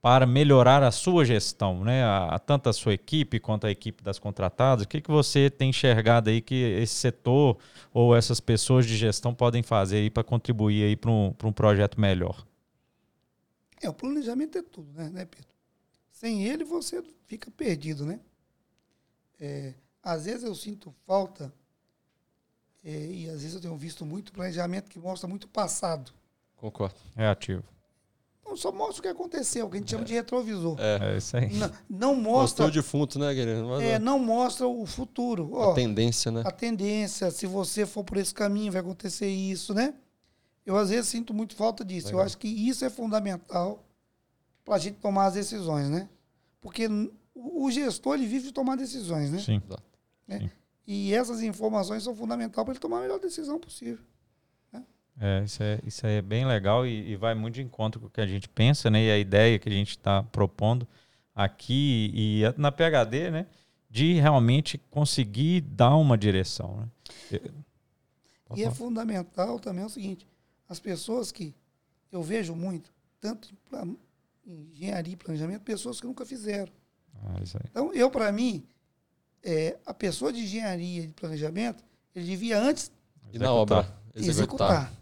para melhorar a sua gestão, né? A, a- tanto a sua equipe quanto a equipe das contratadas. O que, que você tem enxergado aí que esse setor ou essas pessoas de gestão podem fazer aí para contribuir aí para um, um projeto melhor? É, o planejamento é tudo, né, né Pedro? Sem ele você fica perdido, né? É, às vezes eu sinto falta, é, e às vezes eu tenho visto muito planejamento que mostra muito passado. Concordo. É ativo. Então só mostra o que aconteceu, o que a gente chama de retrovisor. É isso aí. Não, não Mostrou mostra, o defunto, né, querido? Mas, é, ó, não mostra o futuro. a Ó, tendência, né? a tendência, se você for por esse caminho, vai acontecer isso, né? Eu, às vezes, sinto muito falta disso. Legal. Eu acho que isso é fundamental para a gente tomar as decisões, né? Porque o gestor, ele vive de tomar decisões, né? Sim. E essas informações são fundamentais para ele tomar a melhor decisão possível. É, isso, é, isso aí é bem legal e, e vai muito de encontro com o que a gente pensa, né? E a ideia que a gente está propondo aqui e a- na PHD, né? De realmente conseguir dar uma direção. Né? E é fundamental também o seguinte: as pessoas que eu vejo muito, tanto em engenharia e planejamento, pessoas que nunca fizeram. Ah. Então, eu, para mim, é, a pessoa de engenharia e de planejamento, ele devia antes E na Executar. obra? executar.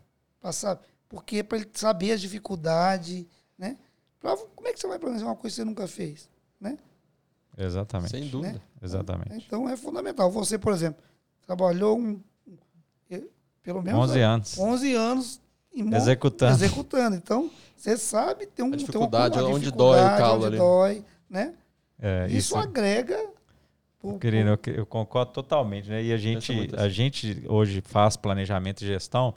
Passar, porque para ele saber as dificuldades, né? Pra, como é que você vai planejar uma coisa que você nunca fez? Né? Exatamente. Sem dúvida. Exatamente. Então é fundamental. Você, por exemplo, trabalhou um, pelo menos 11 anos. 11 anos em Executando. executando. Então, você sabe ter um, A tem uma- dificuldade, uma onde dói o dificuldade, calo onde ali. dói, né? É, Isso, isso, agrega pro- Querido, eu, eu concordo totalmente, né? E a gente, muito a assim. gente hoje faz planejamento e gestão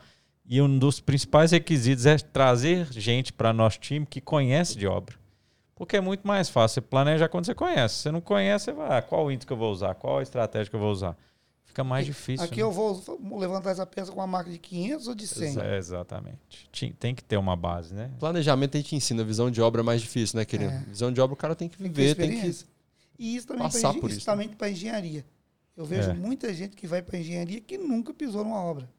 e um dos principais requisitos é trazer gente para nosso time que conhece de obra. Porque é muito mais fácil. Você planeja quando você conhece. Se você não conhece, você vai, ah, qual índice que eu vou usar? Qual a estratégia que eu vou usar? Fica mais difícil. Aqui né? eu vou levantar essa peça com uma marca de 500 ou de 100. É, exatamente. Tem que ter uma base, né? Planejamento a gente ensina, visão de obra é mais difícil, né, querido? É. Visão de obra o cara tem que Tem que ter viver, tem que. E isso também passar para por isso isso, né? engenharia. Eu vejo É. muita gente que vai para engenharia que nunca pisou numa obra.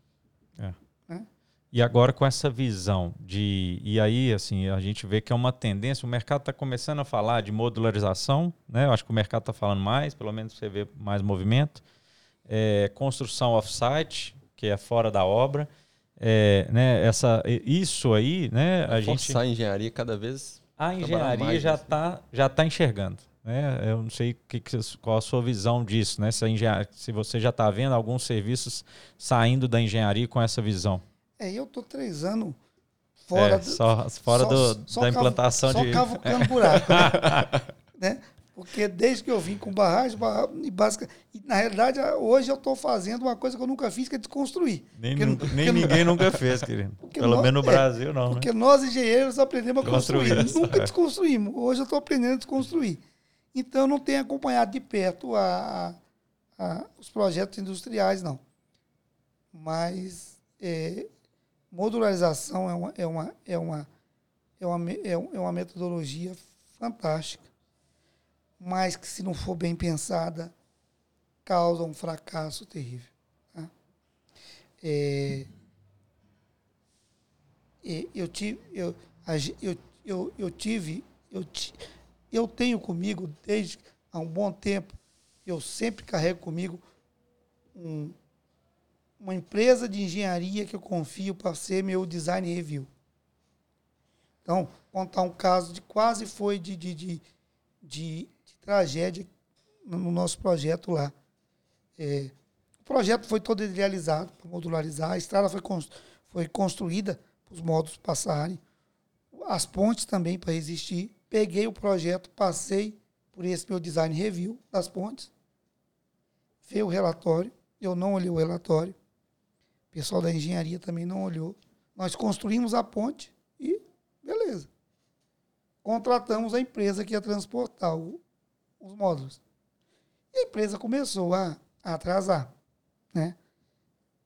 E agora com essa visão de. E aí, assim, a gente vê que é uma tendência, o mercado está começando a falar de modularização, né? Eu acho que o mercado está falando mais, pelo menos você vê mais movimento. É, construção off-site, que é fora da obra. É, né, essa, isso aí, né? A gente. a engenharia cada vez. A engenharia já está assim. já tá enxergando. Né? Eu não sei que, qual a sua visão disso, né? Se, se você já está vendo alguns serviços saindo da engenharia com essa visão. É, eu tô três anos fora, é, só, fora só, do, só da implantação só de. Só cavucando buraco. Né? né? Porque desde que eu vim com barragem, barragem básica. E na realidade, hoje eu estou fazendo uma coisa que eu nunca fiz, que é desconstruir. Nem, porque, nem porque, ninguém nunca fez, querido. Pelo nós, menos no é, Brasil, não. Porque né? nós, engenheiros, aprendemos a construir. Nunca desconstruímos. Hoje eu estou aprendendo a desconstruir. Então, não tenho acompanhado de perto a, a, os projetos industriais, não. Mas é, modularização é uma, é uma, é uma, é uma, é uma metodologia fantástica, mas que, se não for bem pensada, causa um fracasso terrível. Tá? É, é eu tive, eu, eu, eu, eu tive, eu, eu tenho comigo desde há um bom tempo, eu sempre carrego comigo um, uma empresa de engenharia que eu confio para ser meu design review. Então, contar um caso de quase foi de, de, de, de, de tragédia no nosso projeto lá. É, o projeto foi todo idealizado para modularizar, a estrada foi, foi construída para os módulos passarem, as pontes também para existir. Peguei o projeto, passei por esse meu design review das pontes, veio o relatório, eu não olhei o relatório, pessoal da engenharia também não olhou. Nós construímos a ponte e beleza. Contratamos a empresa que ia transportar o, os módulos. E a empresa começou a, a atrasar, né?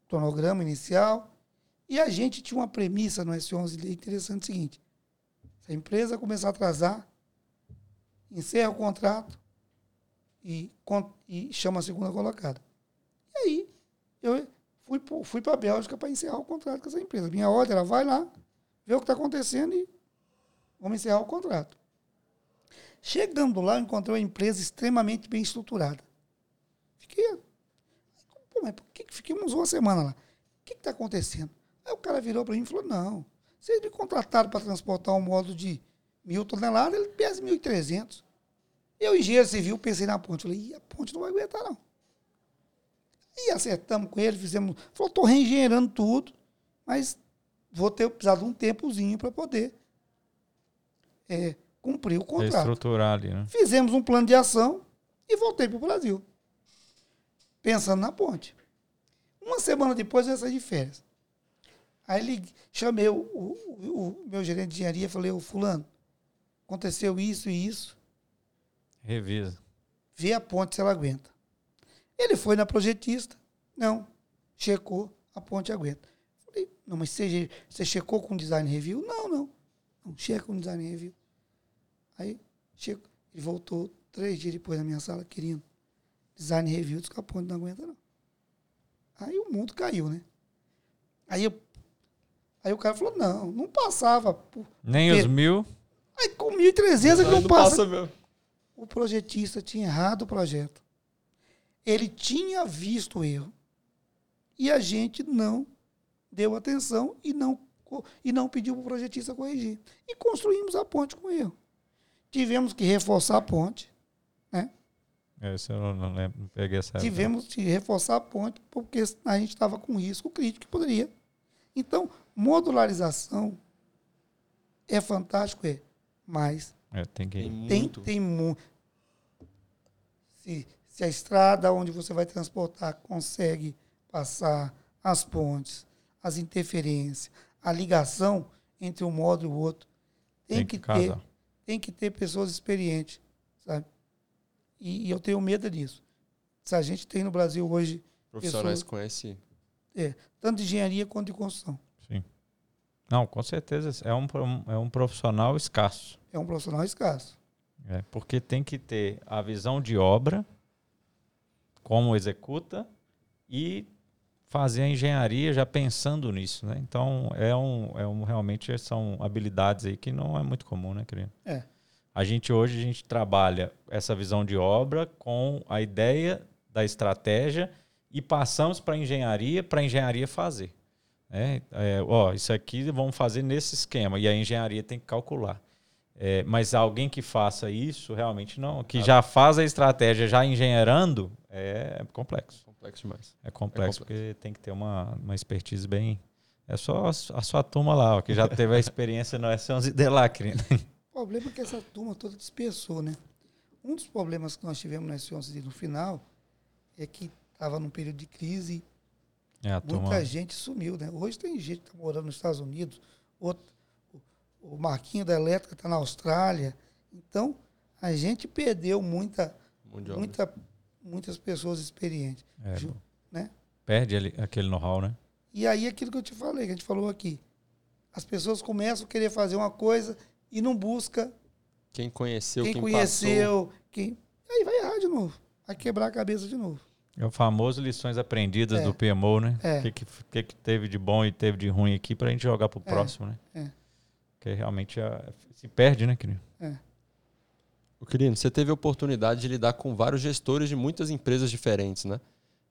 Cronograma inicial. E a gente tinha uma premissa no S11 interessante o seguinte: a empresa começar a atrasar, encerra o contrato e, e chama a segunda colocada. E aí, eu, fui, fui para a Bélgica para encerrar o contrato com essa empresa. Minha ordem era, vai lá, vê o que está acontecendo e vamos encerrar o contrato. Chegando lá, eu encontrei uma empresa extremamente bem estruturada. Fiquei. Pô, mas por que ficamos uma semana lá? O que está acontecendo? Aí o cara virou para mim e falou: não, vocês me contrataram para transportar um módulo de mil toneladas, ele pesa 1.300. Eu, engenheiro civil, pensei na ponte. Falei: a ponte não vai aguentar, não. E acertamos com ele, fizemos. Falou, estou reengenheirando tudo, mas vou ter precisar de um tempozinho para poder é, cumprir o contrato. Estruturar ali, né? Fizemos um plano de ação e voltei para o Brasil. Pensando na ponte. Uma semana depois eu saí de férias. Aí ele, chamei o, o, o meu gerente de engenharia e falei, ô fulano, aconteceu isso e isso. Revisa. Vê a ponte se ela aguenta. Ele foi na projetista, não, checou, a ponte aguenta. Falei, não, mas você, você checou com design review? Não, não, não, checa com design review. Aí, checo, ele voltou três dias depois na minha sala, querendo design review, disse que a ponte não aguenta, não. Aí o mundo caiu, né? Aí, eu, aí o cara falou, não, não passava. Por, Nem os mil? Aí com 1.300 é que não, não passa. passa o projetista tinha errado o projeto ele tinha visto o erro. E a gente não deu atenção e não, e não pediu para o projetista corrigir. E construímos a ponte com erro. Tivemos que reforçar a ponte. Né? Esse eu não, lembro, não peguei essa Tivemos que reforçar a ponte porque a gente estava com risco crítico que poderia. Então, modularização é fantástico, é, mas é, tem que tem, tem muito. Se, se a estrada onde você vai transportar consegue passar as pontes, as interferências, a ligação entre um módulo e o outro, tem, tem que, que ter, tem que ter pessoas experientes, sabe? E, e, eu tenho medo disso. Se a gente tem no Brasil hoje profissionais com esse, é, tanto de engenharia quanto de construção. Não, com certeza é um, é um profissional escasso. É um profissional escasso. É, porque tem que ter a visão de obra como executa e fazer a engenharia já pensando nisso, né? Então é um, é um realmente são habilidades aí que não é muito comum, né, querido? É. A gente hoje a gente trabalha essa visão de obra com a ideia da estratégia e passamos para a engenharia, para a engenharia fazer. É, é, ó, isso aqui vamos fazer nesse esquema e a engenharia tem que calcular. É, mas alguém que faça isso realmente não, que já faz a estratégia já engenheirando é complexo. Complexo demais. É complexo, porque tem que ter uma, uma expertise bem. É só a, a sua turma lá, ó, que já teve a experiência no S11D lá, querido. O problema é que essa turma toda dispersou, né? Um dos problemas que nós tivemos no S11D no final é que estava num período de crise É, a muita turma. gente sumiu, né? Hoje tem gente que está morando nos Estados Unidos, outro, o Marquinho da Elétrica está na Austrália. Então, a gente perdeu muita, muita, muitas pessoas experientes. É, Ju- né? perde ali, aquele know-how, né? E aí, aquilo que eu te falei, que a gente falou aqui. As pessoas começam a querer fazer uma coisa e não busca Quem conheceu, quem, quem, conheceu, quem... Aí vai errar de novo. Vai quebrar a cabeça de novo. É o famoso lições aprendidas É. do PMO, né? É. O que, que, que que teve de bom e teve de ruim aqui pra gente jogar pro É. próximo, né? É. Porque realmente a- se perde, né, querido? Ô, Quirino, você teve a oportunidade de lidar com vários gestores de muitas empresas diferentes, né?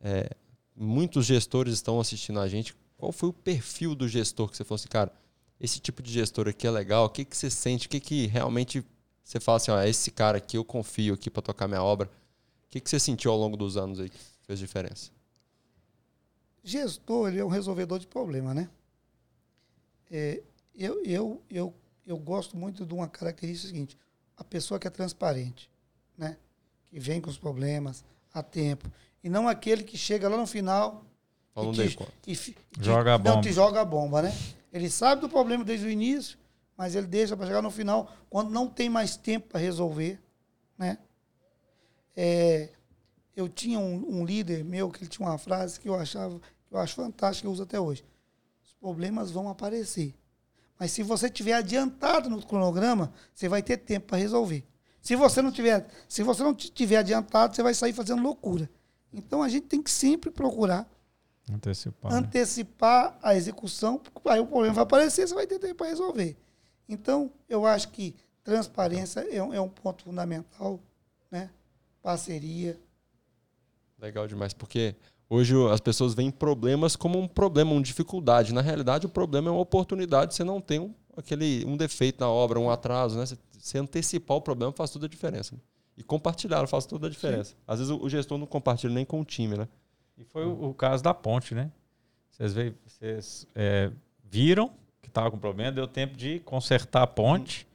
É, muitos gestores estão assistindo a gente. Qual foi o perfil do gestor que você falou assim, cara, esse tipo de gestor aqui é legal? O que, que você sente? O que, que realmente você fala assim, ó, é esse cara aqui eu confio aqui para tocar minha obra? O que, que você sentiu ao longo dos anos aí fez diferença? Gestor, ele é um resolvedor de problema, né? É, eu, eu, eu, eu gosto muito de uma característica seguinte: a pessoa que é transparente, né? Que vem com os problemas a tempo. E não aquele que chega lá no final não e te- e fi- te- Joga a não bomba. te joga a bomba, né? Ele sabe do problema desde o início, mas ele deixa para chegar no final quando não tem mais tempo para resolver, né? É, eu tinha um, um líder meu que ele tinha uma frase que eu achava, que eu acho fantástica, que eu uso até hoje. Os problemas vão aparecer. Mas se você tiver adiantado no cronograma, você vai ter tempo para resolver. Se você não tiver, se você não tiver adiantado, você vai sair fazendo loucura. Então a gente tem que sempre procurar Antecipar. né? antecipar a execução, porque aí o problema vai aparecer, você vai ter tempo para resolver. Então, eu acho que transparência é um, é um ponto fundamental, né? Parceria. Legal demais, porque hoje as pessoas veem problemas como um problema, uma dificuldade. Na realidade, o problema é uma oportunidade. Você não tem um, aquele, um defeito na obra, um atraso. Né? Você, antecipar o problema faz toda a diferença. né? E compartilhar faz toda a diferença. Às vezes o, o gestor não compartilha nem com o time, né? E foi o, o caso da ponte, né? Vocês, veio, vocês é, viram que estava com problema, deu tempo de consertar a ponte.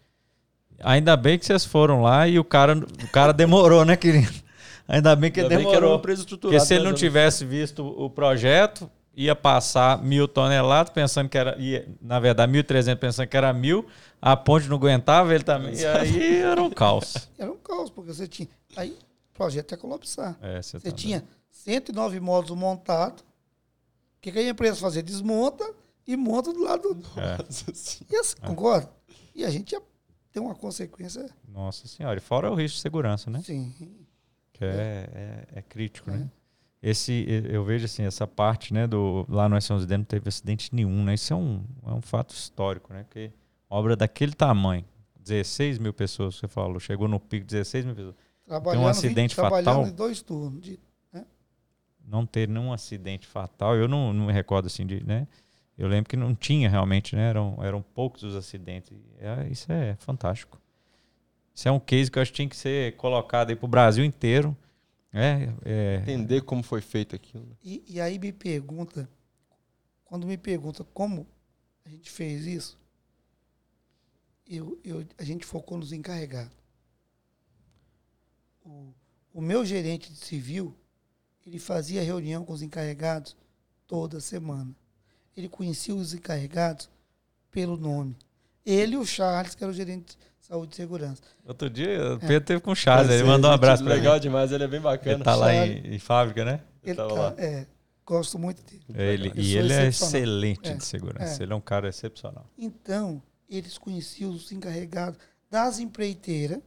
Ainda bem que vocês foram lá e o cara, o cara demorou, né, querido? Ainda bem que Ainda demorou. empresa estruturada. Porque se ele né, não tivesse visto o projeto, ia passar mil toneladas, pensando que era. Ia, na verdade, 1.300 pensando que era mil, a ponte não aguentava, ele também. E aí era um caos. Era um caos, porque você tinha. Aí o projeto ia colapsar. É, você Você tá tinha 109 módulos montados. O que, que a empresa fazia? Desmonta e monta do lado. do- É. E assim, concorda? E a gente ia ter uma consequência, Nossa senhora. E fora o risco de segurança, né? sim. Que é, é, é crítico, né? Esse, eu vejo assim, essa parte, né, do lá no S11D não teve acidente nenhum, né? Isso é um, é um fato histórico, né? Porque obra daquele tamanho, 16 mil pessoas, você falou, chegou no pico 16 mil pessoas. Trabalhando, acidente trabalhando fatal? em dois turnos. De, Não ter nenhum acidente fatal, eu não, não me recordo assim de, né? Eu lembro que não tinha realmente, né? Eram, eram poucos os acidentes. É, isso é fantástico. Isso é um case que eu acho que tinha que ser colocado aí pro Brasil inteiro. É, é, Entender como foi feito aquilo. né? E, e aí me pergunta, quando me pergunta como a gente fez isso, eu, eu, a gente focou nos encarregados. O, o meu gerente de civil, ele fazia reunião com os encarregados toda semana. Ele conhecia os encarregados pelo nome. Ele e o Charles, que era o gerente de saúde e segurança. Outro dia o Pedro teve com o Charles, ele Parceiro, mandou um abraço pra Legal ele. demais, ele é bem bacana. Ele tá lá em, em fábrica, né? Ele tava tá- lá. é, gosto muito dele. Ele, Eu e ele é excelente É, de segurança. é. Ele é um cara excepcional. Então, eles conheciam os encarregados das empreiteiras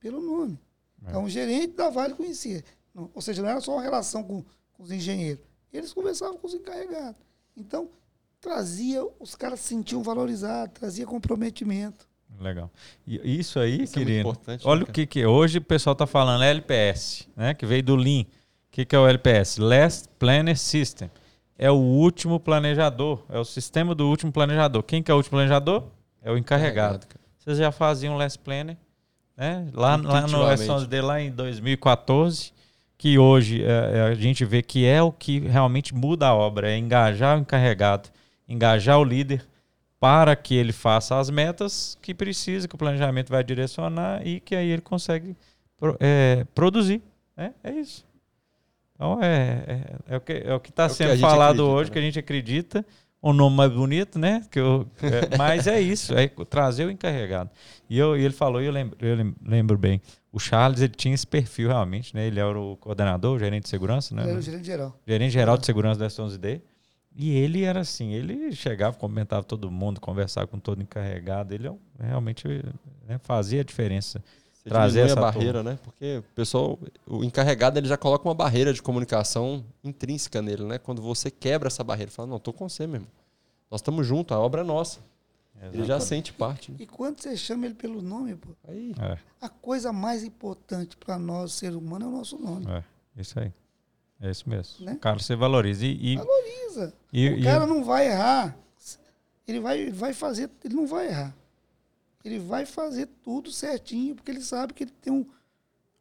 pelo nome. É. Então, o gerente da Vale conhecia. Ou seja, não era só uma relação com, com os engenheiros. Eles conversavam com os encarregados. Então, trazia, os caras se sentiam valorizados, trazia comprometimento. Legal. E isso aí, Isso é muito querido. importante, olha né, o que que hoje o pessoal está falando LPS, né? Que veio do Lean. O que que é o LPS? Last Planner System. É o último planejador, é o sistema do último planejador. Quem que é o último planejador? É o encarregado. Vocês já faziam Last Planner, né? Lá, lá no Intuitivamente. S11D, lá em 2014, que hoje é, é, a gente vê que é o que realmente muda a obra, é engajar o encarregado, engajar o líder para que ele faça as metas que precisa, que o planejamento vai direcionar e que aí ele consegue é, produzir. né? É isso. Então é, é, é o que é o que está É que sendo gente falado acredita, hoje, né? que a gente acredita. O nome mais bonito, né? Que eu, é, mas é isso, é trazer o encarregado. E, eu, e ele falou, e eu lembro, eu lem- lembro bem, o Charles ele tinha esse perfil realmente, né? Ele era o coordenador, o gerente de segurança, né? Ele era o gerente geral. gerente geral de segurança da S11D. E ele era assim, ele chegava, cumprimentava todo mundo, conversava com todo encarregado. Ele é realmente né, fazia a diferença. Você Trazer essa a barreira, né? Porque o pessoal, o encarregado, ele já coloca uma barreira de comunicação intrínseca nele, né? Quando você quebra essa barreira, fala, não, tô com você mesmo. Nós estamos juntos, a obra é nossa. Ele já sente parte. né? E quando você chama ele pelo nome, pô, Aí, É, a coisa mais importante para nós, ser humano, é o nosso nome. é, isso aí. É isso mesmo. Né? O cara você valoriza. E, e, Valoriza. e- o e- cara não vai errar. Ele vai, vai fazer, ele não vai errar. Ele vai fazer tudo certinho, porque ele sabe que ele tem um,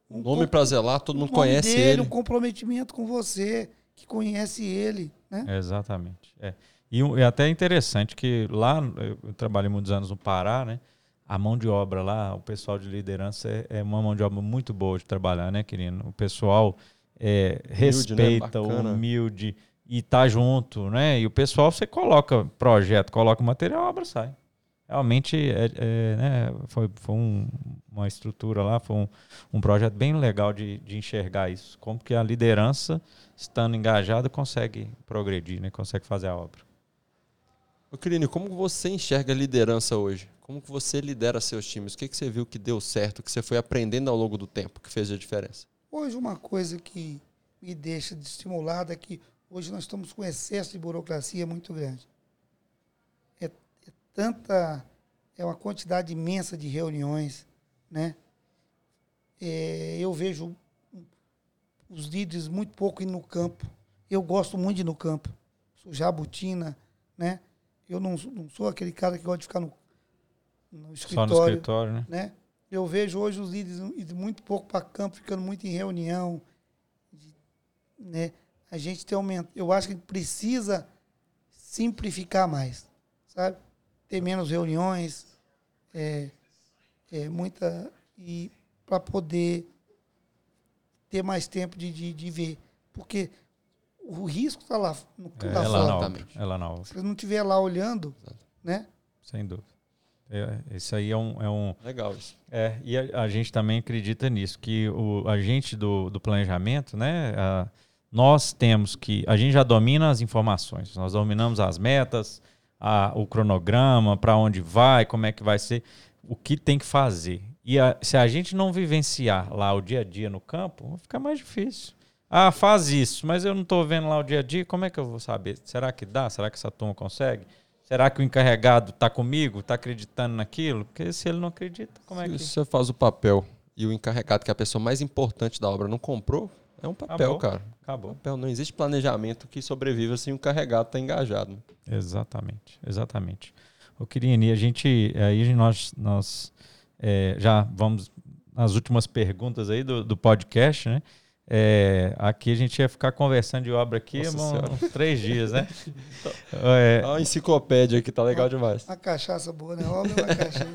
um nome pra zelar, todo o mundo conhece dele, ele. um comprometimento com você, que conhece ele, né? Exatamente. É. E, um- e até é interessante que lá, eu, eu trabalhei muitos anos no Pará, né? A mão de obra lá, o pessoal de liderança é, é uma mão de obra muito boa de trabalhar, né, querido? O pessoal é, respeita, Bacana. humilde e tá junto, né? E o pessoal, você coloca projeto, coloca material, a obra sai. Realmente é, é, né, foi, foi um- uma estrutura lá, foi um, um projeto bem legal de, de enxergar isso. Como que a liderança, estando engajada, consegue progredir, né? consegue fazer a obra. Quirine, como você enxerga a liderança hoje? Como que você lidera seus times? O que, que você viu que deu certo, que você foi aprendendo ao longo do tempo, que fez a diferença? Hoje, uma coisa que me deixa estimulado é que hoje nós estamos com excesso de burocracia muito grande. É, é tanta. É uma quantidade imensa de reuniões, né? É, eu vejo os líderes muito pouco indo no campo. Eu gosto muito de ir no campo. Sou jabutina, né? Eu não, sou- não sou aquele cara que gosta de ficar no, no Só no escritório escritório, né? né? Eu vejo hoje os líderes indo muito pouco para campo, ficando muito em reunião, né? A gente tem aumento. Eu acho que precisa simplificar mais, sabe? Ter menos reuniões, é, é, muita e para poder ter mais tempo de, de, de ver, porque o risco está lá, no, É, lá é fora. na. Exatamente. É lá na obra, Se você não estiver lá olhando, né? sem dúvida. É, isso aí é um, é um, Legal isso. É, e a, a gente também acredita nisso, que o agente do, do planejamento, né? a- nós temos que. A gente já domina as informações, nós dominamos as metas, a- o cronograma, para onde vai, como é que vai ser, o que tem que fazer. E a- se a gente não vivenciar lá o dia a dia no campo, vai ficar mais difícil. Ah, faz isso, mas eu não estou vendo lá o dia a dia, como é que eu vou saber? Será que dá? Será que essa turma consegue? Será que o encarregado está comigo, está acreditando naquilo? Porque se ele não acredita, como é que. Se você faz o papel e o encarregado, que é a pessoa mais importante da obra, não comprou, é um papel, Acabou. cara. Acabou. Papel. Não existe planejamento que sobreviva sem o encarregado estar engajado. né? Exatamente, exatamente. O Quirine, a gente aí nós, nós é, já vamos nas últimas perguntas aí do, do podcast, né? É, aqui a gente ia ficar conversando de obra aqui uns, uns três dias, né? É, Olha a enciclopédia aqui, tá legal demais. Uma cachaça boa, né? Obra uma cachaça.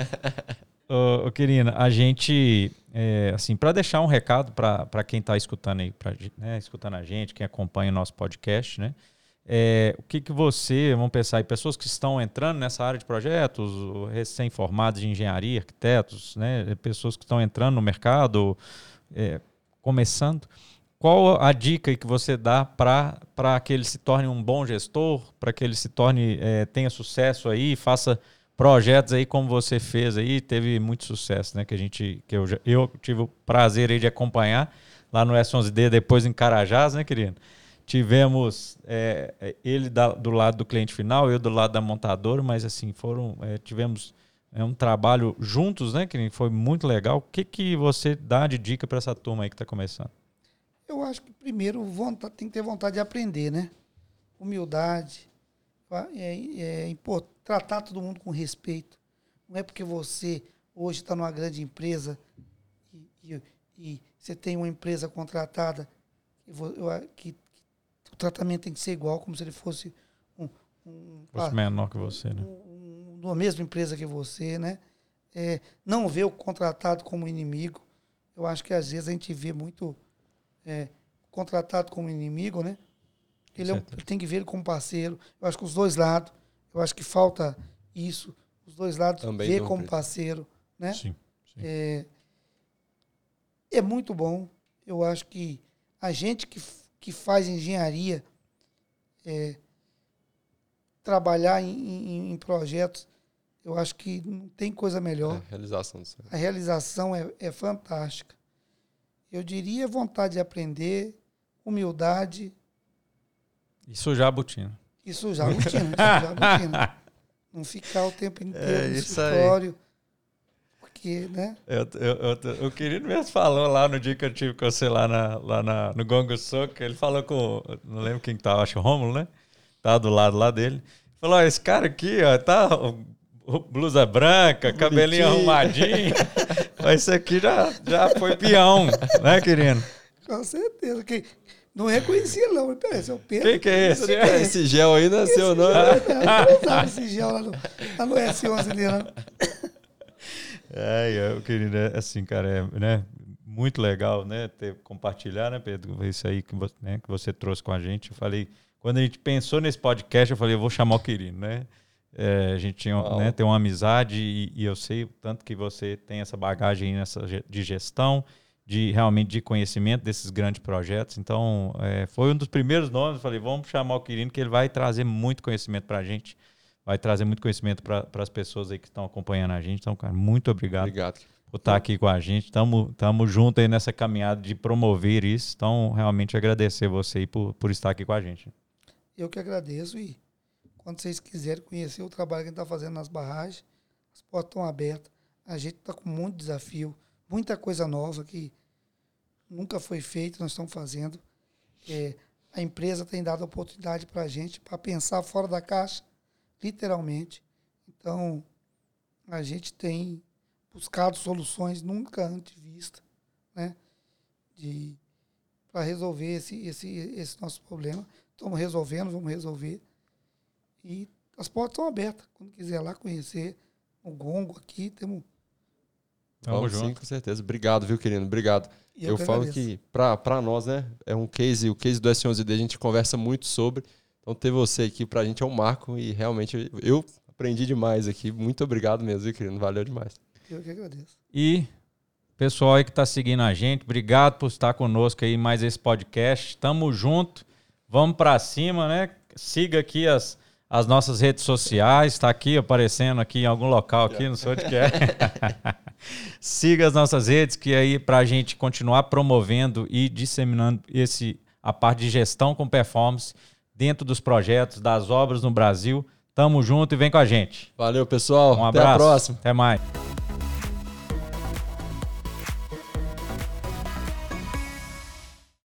Ô, ô, Quirina, a gente, é, assim, para deixar um recado para quem está escutando aí, pra, né, escutando a gente, quem acompanha o nosso podcast, né? É, o que, que você, vamos pensar aí, pessoas que estão entrando nessa área de projetos, recém-formados de engenharia, arquitetos, né? Pessoas que estão entrando no mercado, é, começando. Qual a dica que você dá para que ele se torne um bom gestor, para que ele se torne, é, tenha sucesso aí, faça projetos aí como você fez aí, teve muito sucesso, né? Que a gente, que eu, eu tive o prazer aí de acompanhar lá no S11D, depois em Carajás, né, querido? tivemos é, é, ele da, do lado do cliente final, eu do lado da montadora, mas assim, foram, é, tivemos é, um trabalho juntos, né, que foi muito legal. O que, que você dá de dica para essa turma aí que está começando? Eu acho que primeiro vontade, tem que ter vontade de aprender, né? Humildade, é, é, tratar todo mundo com respeito. Não é porque você hoje está numa grande empresa e, e, e, você tem uma empresa contratada que, que, o tratamento tem que ser igual, como se ele fosse um, um fosse menor que você, né? Um, um, uma mesma empresa que você, né? É, não ver o contratado como inimigo. Eu acho que às vezes a gente vê muito é, contratado como inimigo, né? Ele, é um, tem que ver ele como parceiro. Eu acho que os dois lados, eu acho que falta isso. Os dois lados Também ver como parceiro, né? Sim. sim. É, é muito bom. Eu acho que a gente que, que faz engenharia, é, trabalhar em, em, em, projetos, eu acho que não tem coisa melhor. É, a realização. A realização é, é fantástica. Eu diria vontade de aprender, humildade. E sujar a botina. E sujar a botina. sujar a botina. Não ficar o tempo inteiro é no escritório. Aí. Porque, né? Eu, eu, eu, o querido mesmo falou lá no dia que eu tive com você lá, na, lá na, no Gongo Soco, ele falou com. Não lembro quem tava, acho o Rômulo, né? Tava do lado lá dele. Falou: esse cara aqui, ó, tá blusa branca, cabelinho arrumadinho. Mas isso aqui já, já foi peão, né, querido? Com certeza. Que não reconhecia, não. Mas peraí, esse é o Pedro. Quem que é esse? É, esse gel aí nasceu, não? Né? Eu não usava esse gel lá no, lá no S11 ali, não. É, eu querido, é assim, cara, é, né? Muito legal, né? Ter, compartilhar, né, Pedro? Isso aí que você, né, que você trouxe com a gente. Eu falei, quando a gente pensou nesse podcast, eu falei, eu vou chamar o querido, né? É, a gente tinha, né, tem uma amizade e, e, eu sei o tanto que você tem essa bagagem nessa de gestão, de realmente de conhecimento desses grandes projetos. Então, é, foi um dos primeiros nomes. Eu falei, vamos chamar o Quirino, que ele vai trazer muito conhecimento para a gente, vai trazer muito conhecimento para as pessoas aí que estão acompanhando a gente. Então, cara, muito obrigado, obrigado. por estar aqui com a gente. Estamos juntos aí nessa caminhada de promover isso. Então, realmente agradecer você aí por, por estar aqui com a gente. Eu que agradeço e quando vocês quiserem conhecer o trabalho que a gente está fazendo nas barragens, as portas estão abertas. A gente está com muito desafio, muita coisa nova que nunca foi feita, nós estamos fazendo. É, a empresa tem dado oportunidade para a gente para pensar fora da caixa, literalmente. Então, a gente tem buscado soluções nunca antes vistas, né? De para resolver esse, esse, esse nosso problema. Estamos resolvendo, vamos resolver. E as portas estão abertas. Quando quiser lá conhecer o Gongo aqui, temos. Tamo junto. Sim, com certeza. Obrigado, viu, querido? Obrigado. eu, eu que falo agradeço. que, para nós, né, é um case, o case do S11D a gente conversa muito sobre. Então, ter você aqui para a gente é um marco e realmente eu aprendi demais aqui. Muito obrigado mesmo, viu, querido? Valeu demais. Eu que agradeço. E pessoal aí que está seguindo a gente, obrigado por estar conosco aí mais esse podcast. Tamo junto. Vamos para cima, né? Siga aqui as as nossas redes sociais, está aqui aparecendo aqui em algum local aqui, não sei onde que é. Siga as nossas redes, que aí para a gente continuar promovendo e disseminando esse a parte de gestão com performance dentro dos projetos, das obras no Brasil. Tamo junto e vem com a gente. Valeu, pessoal. Um abraço. Até a próxima. Até mais.